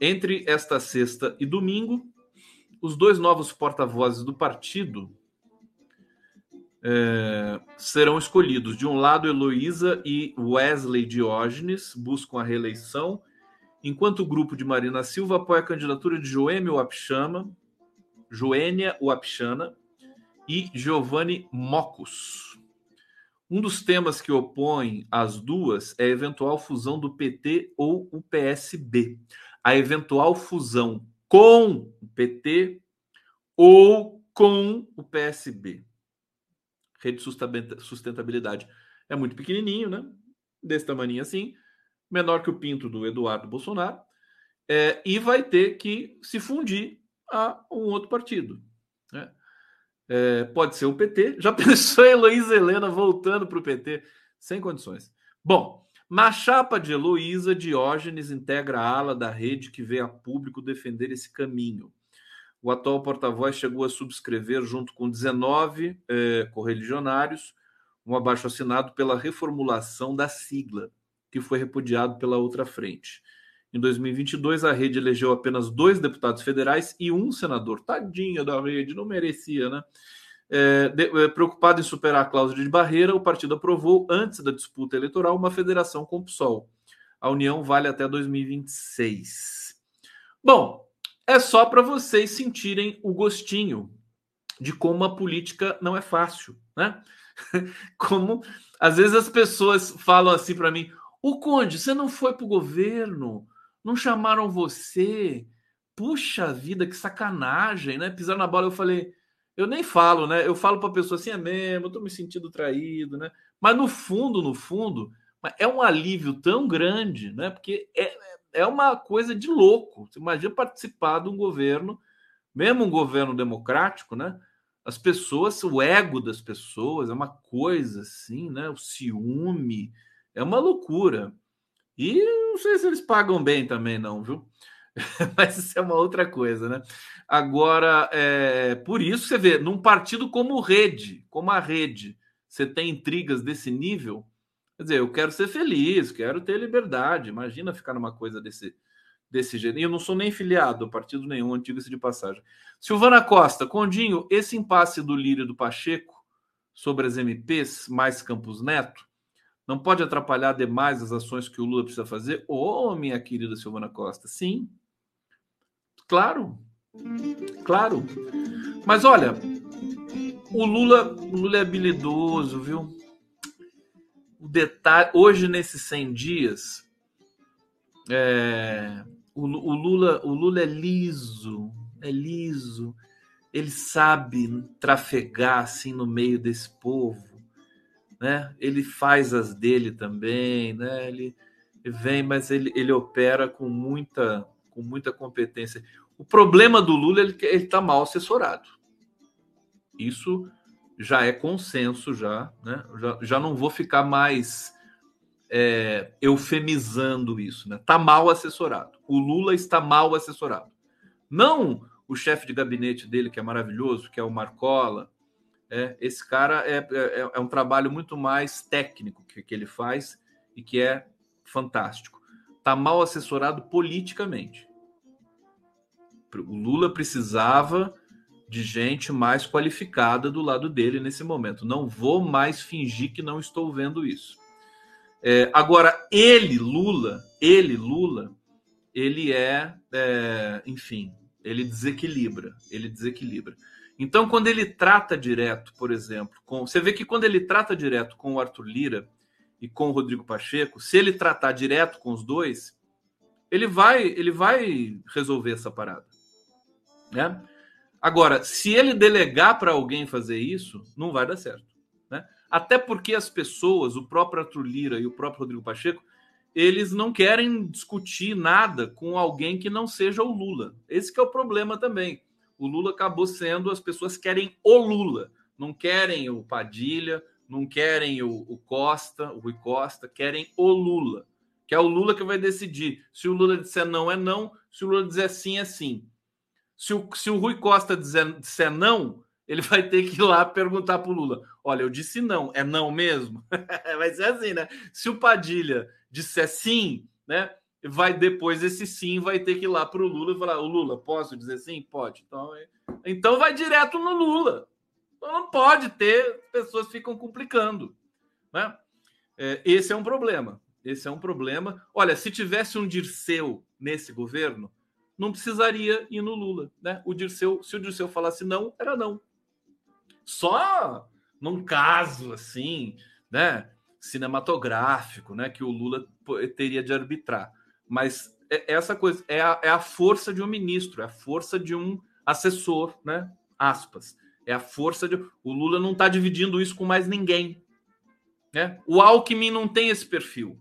Entre esta sexta e domingo, os dois novos porta-vozes do partido é, serão escolhidos. De um lado, Heloísa e Wesley Diógenes buscam a reeleição, enquanto o grupo de Marina Silva apoia a candidatura de Joêmio Wapchama, Joênia Wapchana e Giovanni Mocos. Um dos temas que opõem as duas é a eventual fusão do PT ou o PSB. A eventual fusão com o PT ou com o PSB rede sustentabilidade é muito pequenininho, né? Desse tamanho assim, menor que o pinto do Eduardo Bolsonaro, é, e vai ter que se fundir a um outro partido. Né? É, pode ser o PT. Já pensou a Heloísa Helena voltando para o PT? Sem condições. Bom, na chapa de Heloísa, Diógenes integra a ala da rede que vê a público defender esse caminho. O atual porta-voz chegou a subscrever, junto com 19 eh, correligionários, um abaixo assinado pela reformulação da sigla, que foi repudiado pela outra frente. Em 2022, a rede elegeu apenas dois deputados federais e um senador. Tadinha da rede, não merecia, né? É, de, é, preocupado em superar a cláusula de barreira, o partido aprovou, antes da disputa eleitoral, uma federação com o PSOL. A união vale até 2026. Bom, é só para vocês sentirem o gostinho de como a política não é fácil, né? Como às vezes as pessoas falam assim para mim: "O Conde, você não foi para o governo? Não chamaram você? Puxa vida, que sacanagem, né? Pisar na bola". Eu falei: "Eu nem falo, né? Eu falo para pessoa assim: "É mesmo, eu tô me sentindo traído, né?" Mas no fundo, no fundo, é um alívio tão grande, né? Porque é, é uma coisa de louco. Você imagina participar de um governo, mesmo um governo democrático, né? As pessoas, o ego das pessoas é uma coisa assim, né? O ciúme é uma loucura. E não sei se eles pagam bem também, não, viu? Mas isso é uma outra coisa, né? Agora, é, por isso você vê, num partido como rede, como a rede, você tem intrigas desse nível, Quer dizer, eu quero ser feliz, quero ter liberdade. Imagina ficar numa coisa desse, desse jeito. E eu não sou nem filiado a partido nenhum, antigo-se de passagem. Silvana Costa, Condinho, esse impasse do Lírio do Pacheco sobre as MPs, mais Campos Neto, não pode atrapalhar demais as ações que o Lula precisa fazer? Ô, oh, minha querida Silvana Costa, sim. Claro. Claro. Mas olha, o Lula, o Lula é habilidoso, viu? O detalhe, hoje nesses 100 dias, é, o, o, Lula, o Lula é liso, é liso. Ele sabe trafegar assim no meio desse povo, né? Ele faz as dele também, né? Ele vem, mas ele, ele opera com muita com muita competência. O problema do Lula é ele está mal assessorado. Isso já é consenso já, né? Já, já não vou ficar mais é, eufemizando isso, né? Tá mal assessorado. O Lula está mal assessorado. Não o chefe de gabinete dele, que é maravilhoso, que é o Marcola. É, esse cara é, é, é um trabalho muito mais técnico que, que ele faz e que é fantástico. Tá mal assessorado politicamente. O Lula precisava de gente mais qualificada do lado dele nesse momento. Não vou mais fingir que não estou vendo isso. É, agora, ele, Lula, ele, Lula, ele é, é, enfim, ele desequilibra, ele desequilibra. Então, quando ele trata direto, por exemplo, com, você vê que quando ele trata direto com o Arthur Lira e com o Rodrigo Pacheco, se ele tratar direto com os dois, ele vai, ele vai resolver essa parada, né? Agora, se ele delegar para alguém fazer isso, não vai dar certo. Até porque as pessoas, o próprio Arthur Lira e o próprio Rodrigo Pacheco, eles não querem discutir nada com alguém que não seja o Lula. Esse é o problema também. O Lula acabou sendo, as pessoas querem o Lula, não querem o Padilha, não querem o, o Costa, o Rui Costa, querem o Lula, que é o Lula que vai decidir. Se o Lula disser não, é não, se o Lula disser sim, é sim. Se o, se o Rui Costa disser, disser não, ele vai ter que ir lá perguntar para o Lula: olha, eu disse não, é não mesmo? vai ser assim, né? Se o Padilha disser sim, né? Vai depois esse sim vai ter que ir lá para o Lula e falar: o Lula, posso dizer sim? Pode. Então, é... então vai direto no Lula. Então não pode ter, pessoas ficam complicando. Né? É, esse é um problema. Esse é um problema. Olha, se tivesse um Dirceu nesse governo, não precisaria ir no Lula. Né? O Dirceu, se o Dirceu falasse não, era não. Só num caso assim, né, cinematográfico, né, que o Lula teria de arbitrar. Mas é, essa coisa é a, é a força de um ministro, é a força de um assessor, né? Aspas. É a força de. O Lula não está dividindo isso com mais ninguém. Né? O Alckmin não tem esse perfil.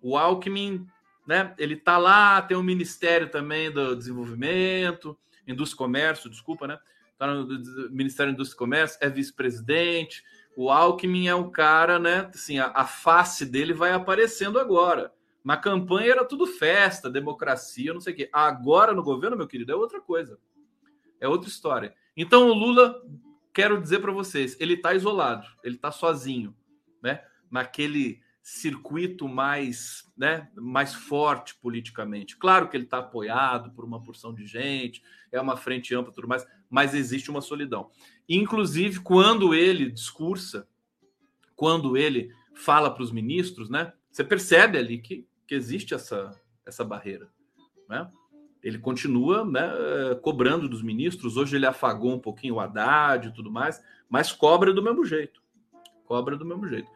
O Alckmin, né? Ele está lá, tem o Ministério também do Desenvolvimento, Indústria e Comércio, desculpa, né? está no Ministério da Indústria e Comércio, é vice-presidente. O Alckmin é um cara, né? Assim, a, a, face dele vai aparecendo agora. Na campanha era tudo festa, democracia, não sei o quê. Agora no governo, meu querido, é outra coisa. É outra história. Então o Lula, quero dizer para vocês, ele está isolado, ele está sozinho, né? Naquele circuito mais, né, mais forte politicamente. Claro que ele está apoiado por uma porção de gente, é uma frente ampla, tudo mais mas existe uma solidão. Inclusive, quando ele discursa, quando ele fala para os ministros, né? Você percebe ali que, que existe essa, essa barreira, né? Ele continua né, cobrando dos ministros. Hoje ele afagou um pouquinho o Haddad e tudo mais, mas cobra do mesmo jeito. Cobra do mesmo jeito.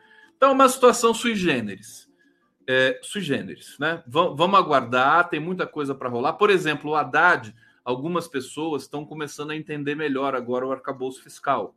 Então, uma situação sui generis. É, sui generis, né? V vamos aguardar, tem muita coisa para rolar. Por exemplo, o Haddad algumas pessoas estão começando a entender melhor agora o arcabouço fiscal,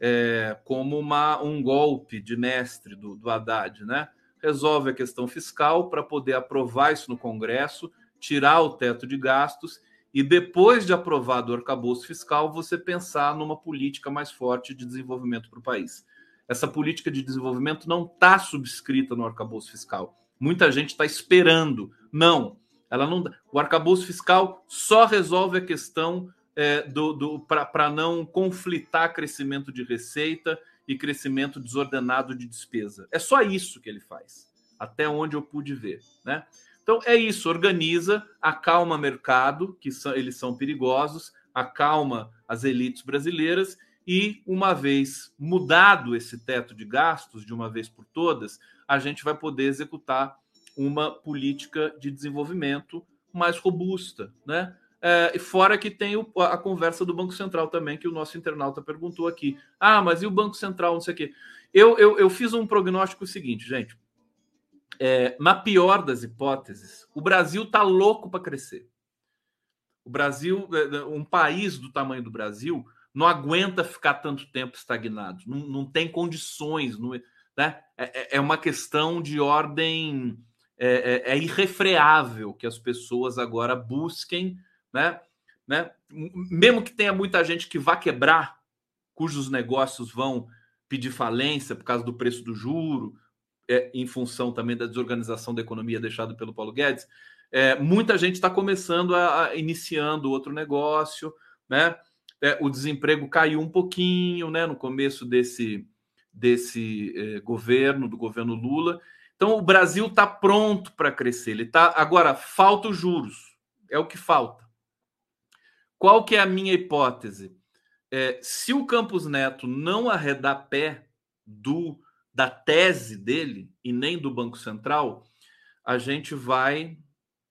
é, como uma, um golpe de mestre do, do Haddad, né? Resolve a questão fiscal para poder aprovar isso no Congresso, tirar o teto de gastos e depois de aprovado o arcabouço fiscal, você pensar numa política mais forte de desenvolvimento para o país. Essa política de desenvolvimento não está subscrita no arcabouço fiscal. Muita gente está esperando. Não, ela não, o arcabouço fiscal só resolve a questão é, do, do para não conflitar crescimento de receita e crescimento desordenado de despesa. É só isso que ele faz, até onde eu pude ver, né? Então é isso, organiza, acalma mercado, que são, eles são perigosos, acalma as elites brasileiras e uma vez mudado esse teto de gastos de uma vez por todas, a gente vai poder executar uma política de desenvolvimento mais robusta, né? É, fora que tem o, a conversa do Banco Central também, que o nosso internauta perguntou aqui. Ah, mas e o Banco Central, não sei o quê. Eu, eu, eu fiz um prognóstico seguinte, gente. É, na pior das hipóteses, o Brasil está louco para crescer. O Brasil, é, é, um país do tamanho do Brasil, não aguenta ficar tanto tempo estagnado, não, não tem condições, não, né? é, é, é uma questão de ordem, é, é, é, irrefreável que as pessoas agora busquem, né? né? mesmo que tenha muita gente que vá quebrar, cujos negócios vão pedir falência por causa do preço do juro, é, em função também da desorganização da economia deixada pelo Paulo Guedes, é, muita gente está começando a, a, iniciando outro negócio, né? É, o desemprego caiu um pouquinho, né? No começo desse desse é, governo, do governo Lula. Então o Brasil está pronto para crescer. Ele tá agora falta os juros, é o que falta. Qual que é a minha hipótese? É, se o Campos Neto não arredar pé do da tese dele e nem do Banco Central, a gente vai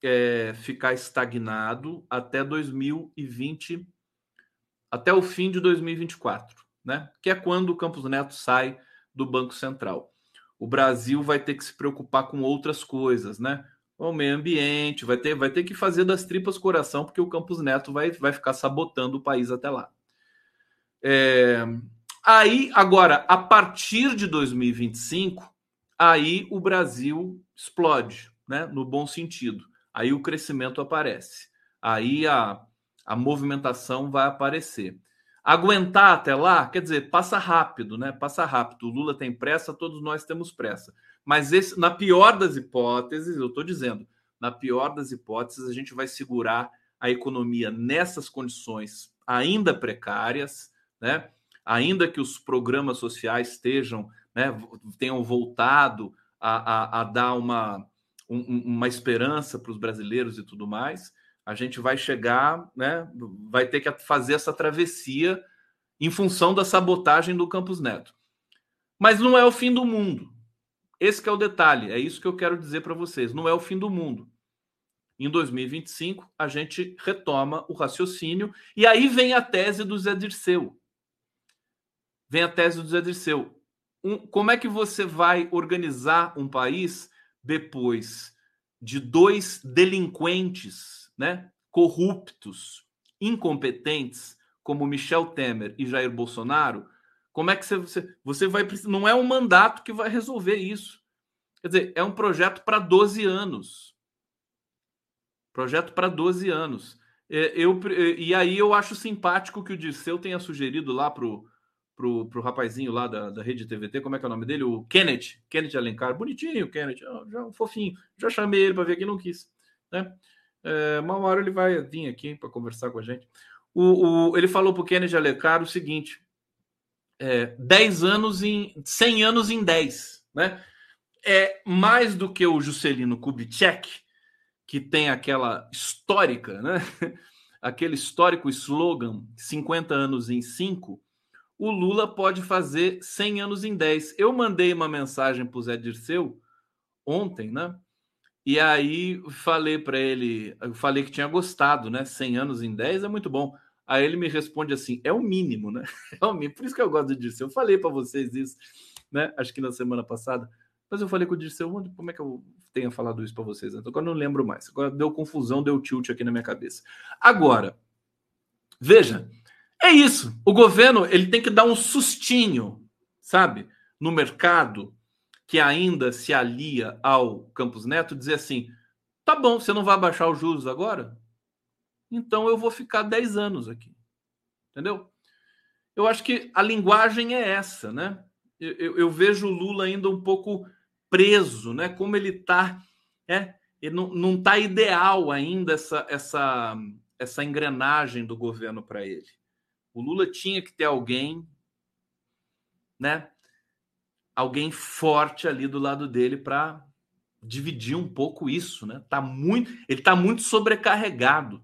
é, ficar estagnado até 2020, até o fim de 2024, né? Que é quando o Campos Neto sai do Banco Central. O Brasil vai ter que se preocupar com outras coisas, né? O meio ambiente, vai ter, vai ter que fazer das tripas coração, porque o Campos Neto vai, vai ficar sabotando o país até lá. É, aí, agora, a partir de 2025, aí o Brasil explode, né? No bom sentido aí o crescimento aparece, aí a, a movimentação vai aparecer. Aguentar até lá, quer dizer, passa rápido, né? Passa rápido. O Lula tem pressa, todos nós temos pressa. Mas esse, na pior das hipóteses, eu estou dizendo, na pior das hipóteses, a gente vai segurar a economia nessas condições ainda precárias, né? Ainda que os programas sociais estejam, né, tenham voltado a, a, a dar uma, um, uma esperança para os brasileiros e tudo mais, a gente vai chegar, né? Vai ter que fazer essa travessia em função da sabotagem do Campos Neto. Mas não é o fim do mundo. Esse é o detalhe, é isso que eu quero dizer para vocês. Não é o fim do mundo. Em 2025, a gente retoma o raciocínio e aí vem a tese do Zé Dirceu. Vem a tese do Zé Dirceu. Um, como é que você vai organizar um país depois de dois delinquentes, né, corruptos, incompetentes, como Michel Temer e Jair Bolsonaro, como é que você, você vai não é um mandato que vai resolver isso. Quer dizer, é um projeto para 12 anos. Projeto para 12 anos. É, eu, e aí eu acho simpático que o Dirceu tenha sugerido lá para o pro, pro rapazinho lá da, da rede TVT, como é que é o nome dele? O Kenneth, Kenneth Alencar, bonitinho, Kenneth, já um fofinho, já chamei ele para vir aqui, não quis, né? É, uma hora ele vai vir aqui para conversar com a gente. O, o, ele falou para o Kenneth Alencar o seguinte: é, 10 anos em 100 anos em 10, né? É mais do que o Juscelino Kubitschek, que tem aquela histórica, né? Aquele histórico slogan 50 anos em 5 o Lula pode fazer 100 anos em 10. Eu mandei uma mensagem para o Zé Dirceu ontem, né? E aí falei para ele, eu falei que tinha gostado, né? 100 anos em 10 é muito bom. Aí ele me responde assim: é o mínimo, né? É o mínimo. Por isso que eu gosto Dirceu. Eu falei para vocês isso, né? Acho que na semana passada. Mas eu falei com o Dirceu, como é que eu tenha falado isso para vocês? Agora eu não lembro mais. Agora deu confusão, deu tilt aqui na minha cabeça. Agora, veja, é isso. O governo ele tem que dar um sustinho, sabe, no mercado que ainda se alia ao Campos Neto, dizer assim: tá bom, você não vai baixar os juros agora? Então eu vou ficar 10 anos aqui. Entendeu? Eu acho que a linguagem é essa, né? Eu, eu, eu vejo o Lula ainda um pouco preso, né? Como ele está, é, ele não, não tá ideal ainda essa, essa, essa engrenagem do governo para ele. O Lula tinha que ter alguém, né? Alguém forte ali do lado dele para dividir um pouco isso, né? Tá muito, ele tá muito sobrecarregado.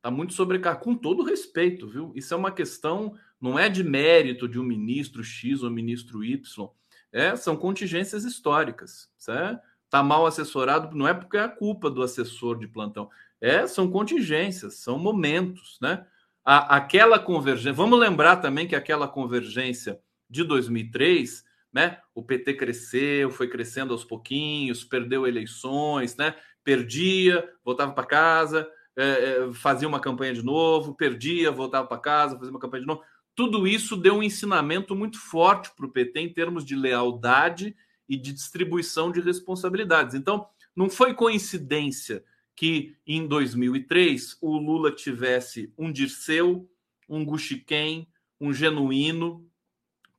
Tá muito sobrecarregado com todo respeito, viu? Isso é uma questão não é de mérito de um ministro X ou ministro Y, é, são contingências históricas. Certo? Tá mal assessorado, não é porque é a culpa do assessor de plantão, é, são contingências, são momentos, né? A, aquela convergência, vamos lembrar também que aquela convergência de 2003, né? O PT cresceu, foi crescendo aos pouquinhos, perdeu eleições, né? Perdia, voltava para casa, é, é, fazia uma campanha de novo, perdia, voltava para casa, fazia uma campanha de novo. Tudo isso deu um ensinamento muito forte para o PT em termos de lealdade e de distribuição de responsabilidades. Então, não foi coincidência que em 2003 o Lula tivesse um Dirceu, um Guxiquem, um Genuíno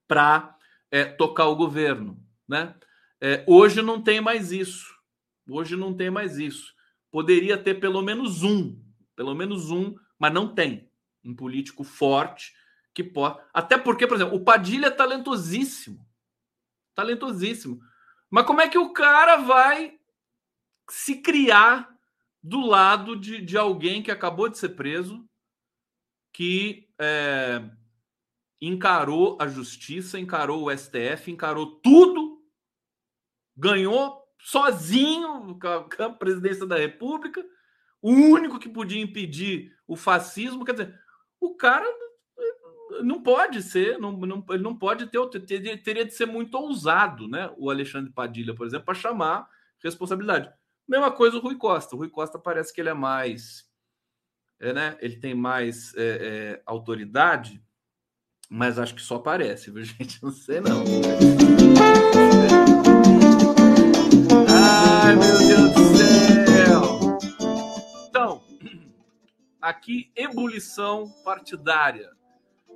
para é, tocar o governo. Né? É, hoje não tem mais isso. Hoje não tem mais isso. Poderia ter pelo menos um, pelo menos um, mas não tem. Um político forte que pode. Até porque, por exemplo, o Padilha é talentosíssimo. Talentosíssimo. Mas como é que o cara vai se criar do lado de, de alguém que acabou de ser preso, que é, encarou a justiça, encarou o STF, encarou tudo, ganhou sozinho a presidência da República, o único que podia impedir o fascismo. Quer dizer, o cara não pode ser, não, não, ele não pode ter, teria, teria de ser muito ousado, né? O Alexandre Padilha, por exemplo, para chamar responsabilidade. Mesma coisa o Rui Costa. O Rui Costa parece que ele é mais. É, né? Ele tem mais é, é, autoridade, mas acho que só parece, viu, gente? Não sei não. Ai, meu Deus do céu! Então, aqui, ebulição partidária.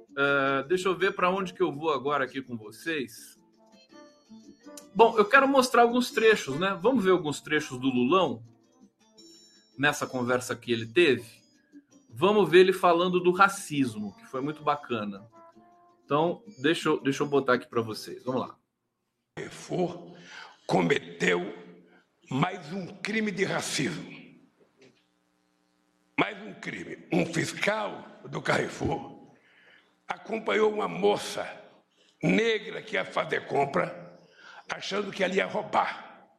Uh, deixa eu ver para onde que eu vou agora aqui com vocês. Bom, eu quero mostrar alguns trechos, né? Vamos ver alguns trechos do Lulão nessa conversa que ele teve. Vamos ver ele falando do racismo, que foi muito bacana. Então, deixa eu, deixa eu botar aqui para vocês. Vamos lá. Carrefour cometeu mais um crime de racismo. Mais um crime. Um fiscal do Carrefour acompanhou uma moça negra que ia fazer compra achando que ela ia roubar.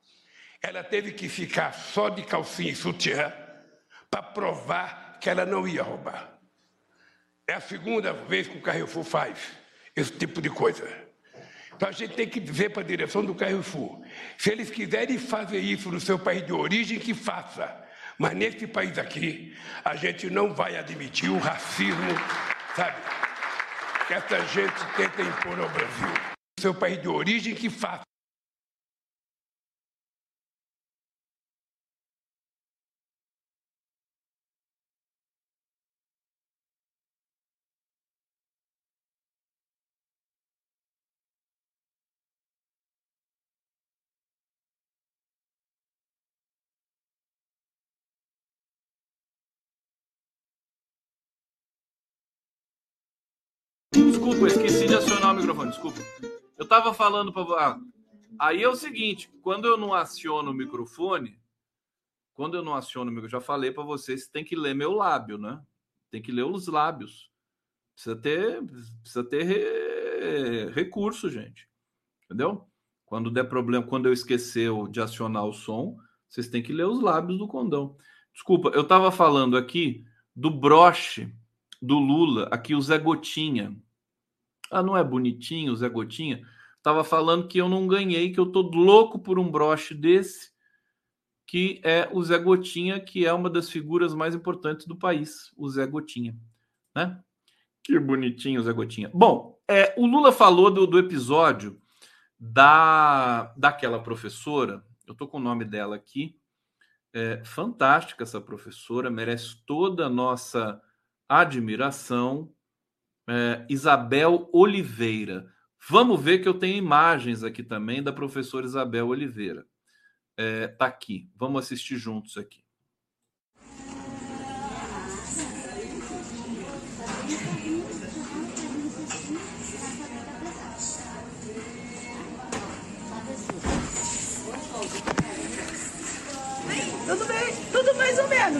Ela teve que ficar só de calcinha e sutiã para provar que ela não ia roubar. É a segunda vez que o Carrefour faz esse tipo de coisa. Então a gente tem que dizer para a direção do Carrefour: se eles quiserem fazer isso no seu país de origem, que faça. Mas nesse país aqui, a gente não vai admitir o racismo, sabe? Que essa gente tenta impor ao Brasil. Seu país de origem, que faça. Desculpa, esqueci de acionar o microfone, desculpa. Eu tava falando para ah, Aí é o seguinte, quando eu não aciono o microfone, quando eu não aciono o microfone, já falei para vocês, tem que ler meu lábio, né? Tem que ler os lábios. Precisa ter, precisa ter re, recurso, gente. Entendeu? Quando der problema, quando eu esquecer de acionar o som, vocês têm que ler os lábios do condão. Desculpa, eu estava falando aqui do broche do Lula, aqui o Zé Gotinha. Ah, não é bonitinho Zé Gotinha? Tava falando que eu não ganhei, que eu tô louco por um broche desse, que é o Zé Gotinha, que é uma das figuras mais importantes do país, o Zé Gotinha, né? Que bonitinho Zé Gotinha. Bom, é, o Lula falou do, do episódio da daquela professora, eu tô com o nome dela aqui, é fantástica essa professora, merece toda a nossa admiração, é, Isabel Oliveira. Vamos ver que eu tenho imagens aqui também da professora Isabel Oliveira. É, tá aqui. Vamos assistir juntos aqui.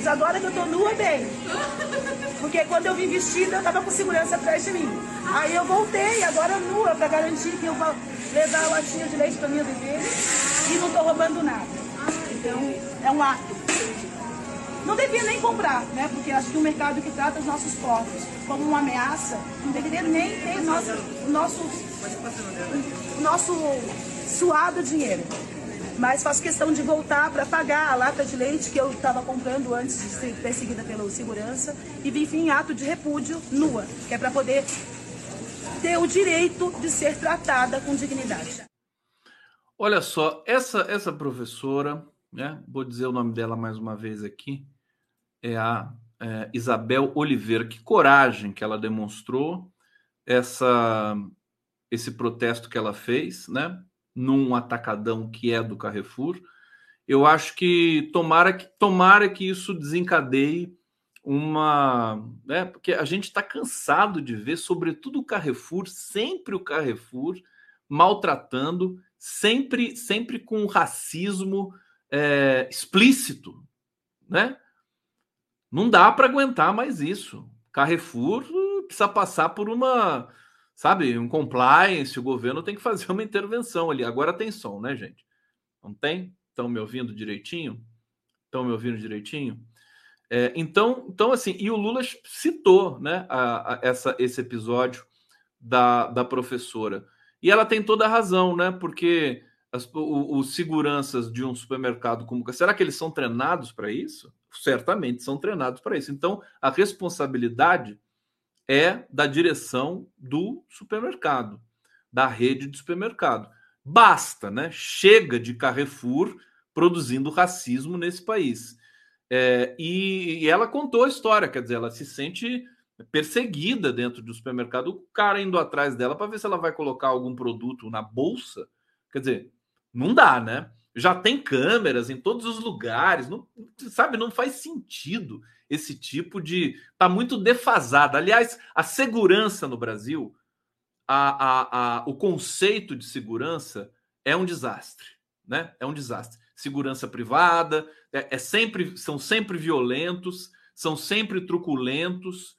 Agora que eu tô nua, bem. Porque quando eu vim vestida, eu estava com segurança atrás de mim. Aí eu voltei, agora nua, para garantir que eu vou levar a latinha de leite para minha bebê e não estou roubando nada. Então, é um ato. Não devia nem comprar, né? Porque acho que o mercado que trata os nossos portos como uma ameaça, não deveria nem ter nosso, nosso, nosso suado dinheiro mas faço questão de voltar para pagar a lata de leite que eu estava comprando antes de ser perseguida pela segurança e vim em ato de repúdio nua, que é para poder ter o direito de ser tratada com dignidade. Olha só, essa essa professora, né? Vou dizer o nome dela mais uma vez aqui, é a é, Isabel Oliveira. Que coragem que ela demonstrou essa esse protesto que ela fez, né? Num atacadão que é do Carrefour. Eu acho que tomara que tomara que isso desencadeie uma, né, porque a gente está cansado de ver, sobretudo o Carrefour, sempre o Carrefour maltratando, sempre, sempre com racismo é, explícito, né? Não dá para aguentar mais isso. Carrefour precisa passar por uma sabe, um compliance, o governo tem que fazer uma intervenção ali. Agora tem som, né, gente? Não tem? Estão me ouvindo direitinho? Estão me ouvindo direitinho? É, então, então, assim, e o Lula citou né, a, a, essa, esse episódio da, da professora. E ela tem toda a razão, né? Porque as, o, os seguranças de um supermercado como. Será que eles são treinados para isso? Certamente são treinados para isso. Então, a responsabilidade é da direção do supermercado, da rede de supermercado. Basta, né? Chega de Carrefour produzindo racismo nesse país. É, e, e, ela contou a história, quer dizer, ela se sente perseguida dentro do supermercado, o cara indo atrás dela para ver se ela vai colocar algum produto na bolsa. Quer dizer, não dá, né? Já tem câmeras em todos os lugares, não, sabe? Não faz sentido esse tipo de. Está muito defasada. Aliás, a segurança no Brasil, a, a, a, o conceito de segurança é um desastre. Né? É um desastre. Segurança privada, é, é sempre, são sempre violentos, são sempre truculentos,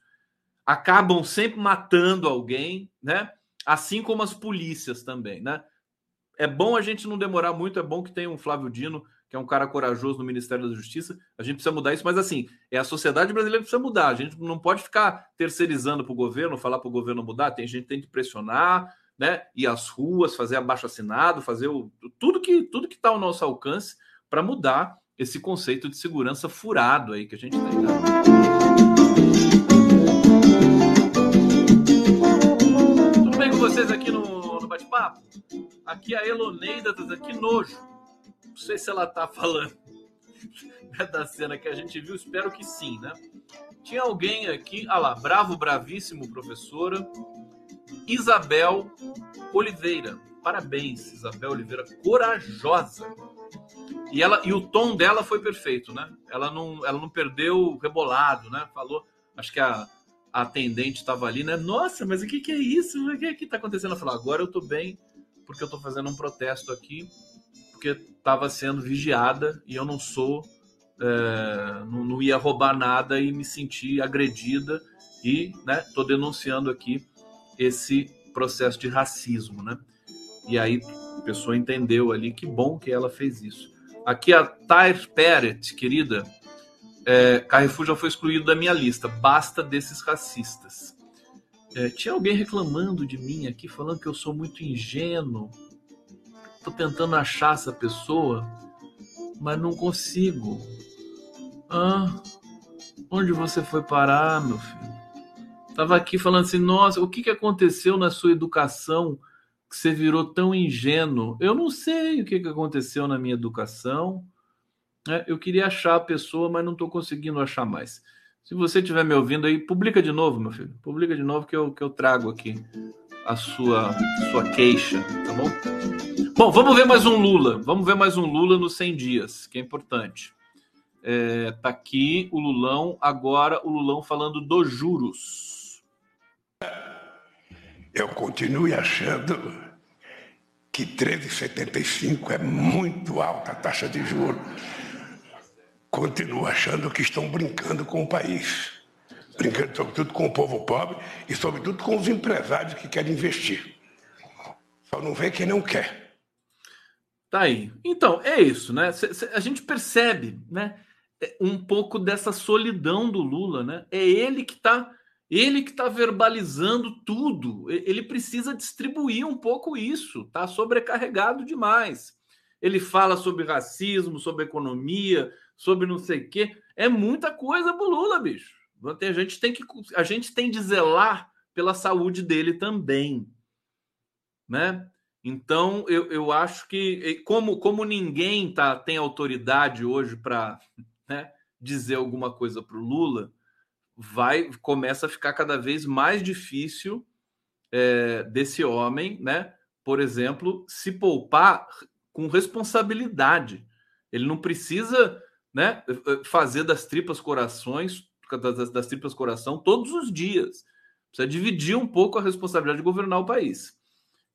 acabam sempre matando alguém, né? Assim como as polícias também, né? É bom a gente não demorar muito, é bom que tenha um Flávio Dino que é um cara corajoso no Ministério da Justiça. A gente precisa mudar isso, mas assim, é a sociedade brasileira precisa mudar. A gente não pode ficar terceirizando para o governo, falar para o governo mudar. Tem gente que tem que pressionar, né? Ir às ruas, fazer abaixo assinado, fazer o, tudo que tudo que está ao nosso alcance para mudar esse conceito de segurança furado aí que a gente tem. Né? Tudo bem com vocês aqui no, bate-papo? Aqui a Eloneida, tá que nojo. Não sei se ela tá falando da cena que a gente viu, espero que sim, né? Tinha alguém aqui, ah lá, bravo, bravíssimo, professora. Isabel Oliveira. Parabéns, Isabel Oliveira, corajosa. E ela e o tom dela foi perfeito, né? Ela não, ela não perdeu rebolado, né? Falou, acho que a, a atendente estava ali, né? Nossa, mas o que, que é isso? O que, que tá acontecendo? Ela falou: agora eu tô bem, porque eu tô fazendo um protesto aqui porque estava sendo vigiada e eu não sou, é, não, não, ia roubar nada e me senti agredida e, né, tô denunciando aqui esse processo de racismo, né? E aí a pessoa entendeu ali que bom que ela fez isso. Aqui a Tyre Peret, querida, é, Carrefour já foi excluído da minha lista. Basta desses racistas. É, tinha alguém reclamando de mim aqui, falando que eu sou muito ingênuo. Tô tentando achar essa pessoa, mas não consigo. Ah, onde você foi parar, meu filho? Tava aqui falando assim, nossa, o que, que aconteceu na sua educação que você virou tão ingênuo? Eu não sei o que, que aconteceu na minha educação. É, eu queria achar a pessoa, mas não estou conseguindo achar mais. Se você estiver me ouvindo aí, publica de novo, meu filho. Publica de novo que eu, que eu trago aqui a sua, sua queixa, tá bom? Bom, vamos ver mais um Lula. Vamos ver mais um Lula nos 100 dias, que é importante. É, tá aqui o Lulão, agora o Lulão falando dos juros. Eu continuo achando que 13,75 é muito alta a taxa de juros. Continuo achando que estão brincando com o país. brincando sobretudo com o povo pobre e sobretudo com os empresários que querem investir. Só não vê quem não quer. Tá aí. Então, é isso, né? A gente percebe, né? É, um pouco dessa solidão do Lula, né? É ele que está ele que está verbalizando tudo. Ele precisa distribuir um pouco isso. Tá sobrecarregado demais. Ele fala sobre racismo, sobre economia, sobre não sei o quê. É muita coisa pro Lula, bicho. A gente tem que a gente tem de zelar pela saúde dele também, né? Então eu, eu acho que como como ninguém tá tem autoridade hoje para né, dizer alguma coisa para o Lula, vai começa a ficar cada vez mais difícil é, desse homem, né? Por exemplo, se poupar com responsabilidade. Ele não precisa, né, fazer das tripas corações, das, das tripas coração todos os dias. Precisa dividir um pouco a responsabilidade de governar o país.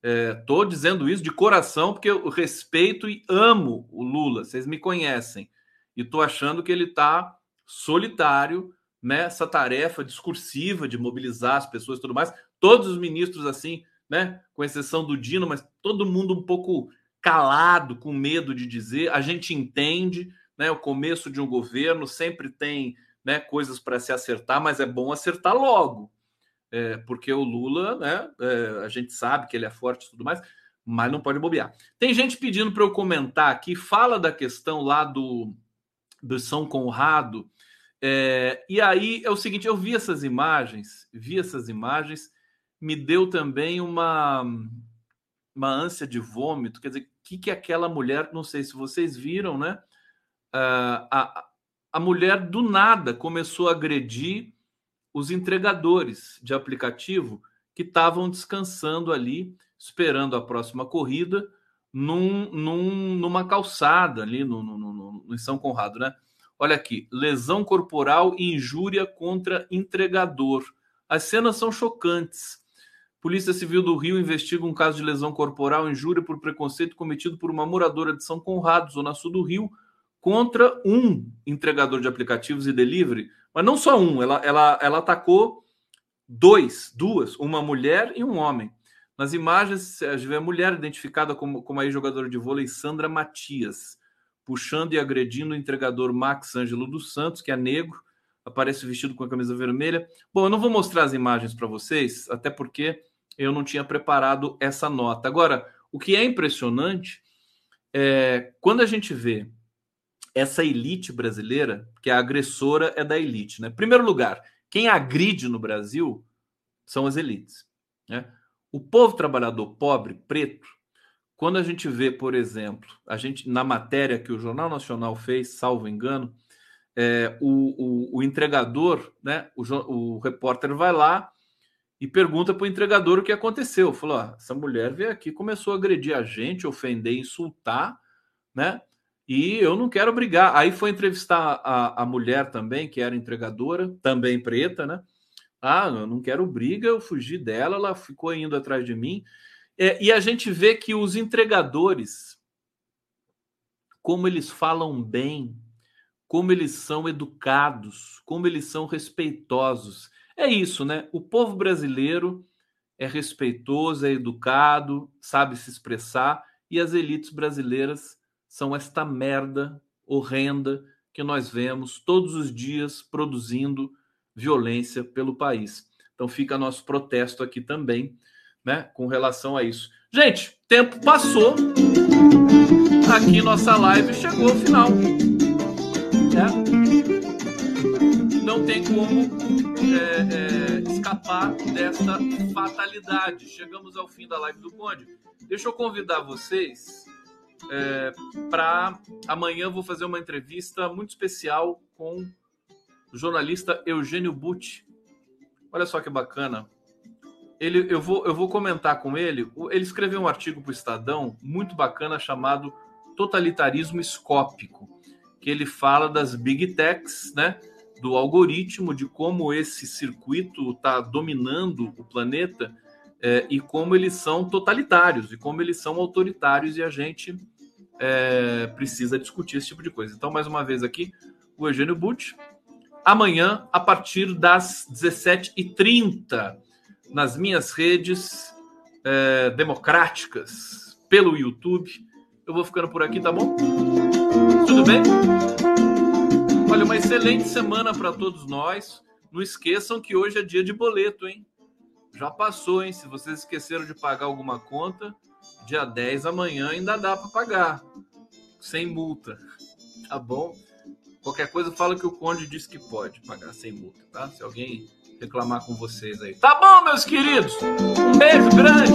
Estou é, dizendo isso de coração porque eu respeito e amo o Lula. Vocês me conhecem e estou achando que ele está solitário nessa tarefa discursiva de mobilizar as pessoas e tudo mais. Todos os ministros assim, né, com exceção do Dino, mas todo mundo um pouco calado, com medo de dizer. A gente entende, né, o começo de um governo sempre tem, né, coisas para se acertar, mas é bom acertar logo. É, porque o Lula, né, é, a gente sabe que ele é forte e tudo mais, mas não pode bobear. Tem gente pedindo para eu comentar aqui, fala da questão lá do do São Conrado. É, e aí é o seguinte: eu vi essas imagens, vi essas imagens, me deu também uma, uma ânsia de vômito. Quer dizer, o que, que aquela mulher, não sei se vocês viram, né? Uh, a, a mulher do nada começou a agredir os entregadores de aplicativo que estavam descansando ali, esperando a próxima corrida num, num, numa calçada ali no, no, no, no, São Conrado, né? Olha aqui, lesão corporal e injúria contra entregador. As cenas são chocantes. Polícia Civil do Rio investiga um caso de lesão corporal e injúria por preconceito cometido por uma moradora de São Conrado, zona sul do Rio, contra um entregador de aplicativos e delivery. Mas não só um, ela, ela, ela atacou dois, duas, uma mulher e um homem. Nas imagens, a gente vê a mulher identificada como, como aí jogadora de vôlei Sandra Matias, puxando e agredindo o entregador Max Ângelo dos Santos, que é negro, aparece vestido com a camisa vermelha. Bom, eu não vou mostrar as imagens para vocês, até porque eu não tinha preparado essa nota. Agora, o que é impressionante é quando a gente vê essa elite brasileira, que a agressora é da elite, né? Primeiro lugar, quem agride no Brasil são as elites, né? O povo trabalhador pobre, preto, quando a gente vê, por exemplo, a gente na matéria que o Jornal Nacional fez, salvo engano, é, o, o, o, entregador, né, o, o, repórter vai lá e pergunta para o entregador o que aconteceu. Falou: essa mulher veio aqui, começou a agredir a gente, ofender, insultar, né? E eu não quero brigar. Aí foi entrevistar a, a mulher também, que era entregadora, também preta, né? Ah, eu não quero briga, eu fugi dela, ela ficou indo atrás de mim. É, e a gente vê que os entregadores, como eles falam bem, como eles são educados, como eles são respeitosos. É isso, né? O povo brasileiro é respeitoso, é educado, sabe se expressar, e as elites brasileiras são esta merda horrenda que nós vemos todos os dias produzindo violência pelo país. Então fica nosso protesto aqui também, né, com relação a isso. Gente, tempo passou. Aqui nossa live chegou ao final. Né? Não tem como é, é, escapar dessa fatalidade. Chegamos ao fim da live do Conde. Deixa eu convidar vocês é, para amanhã vou fazer uma entrevista muito especial com o jornalista Eugênio Butti. Olha só que bacana. Ele, eu, vou, eu vou comentar com ele. Ele escreveu um artigo para o Estadão muito bacana chamado Totalitarismo Escópico, que ele fala das big techs, né? Do algoritmo, de como esse circuito está dominando o planeta é, e como eles são totalitários e como eles são autoritários e a gente é, precisa discutir esse tipo de coisa. Então, mais uma vez aqui, o Eugênio Butti, amanhã, a partir das 17h30, nas minhas redes é, democráticas, pelo YouTube. Eu vou ficando por aqui, tá bom? Tudo bem? Olha, uma excelente semana para todos nós. Não esqueçam que hoje é dia de boleto, hein? Já passou, hein? Se vocês esqueceram de pagar alguma conta, dia 10 amanhã ainda dá para pagar. Sem multa. Tá bom? Qualquer coisa, fala que o Conde disse que pode pagar sem multa, tá? Se alguém reclamar com vocês aí. Tá bom, meus queridos? Um beijo grande.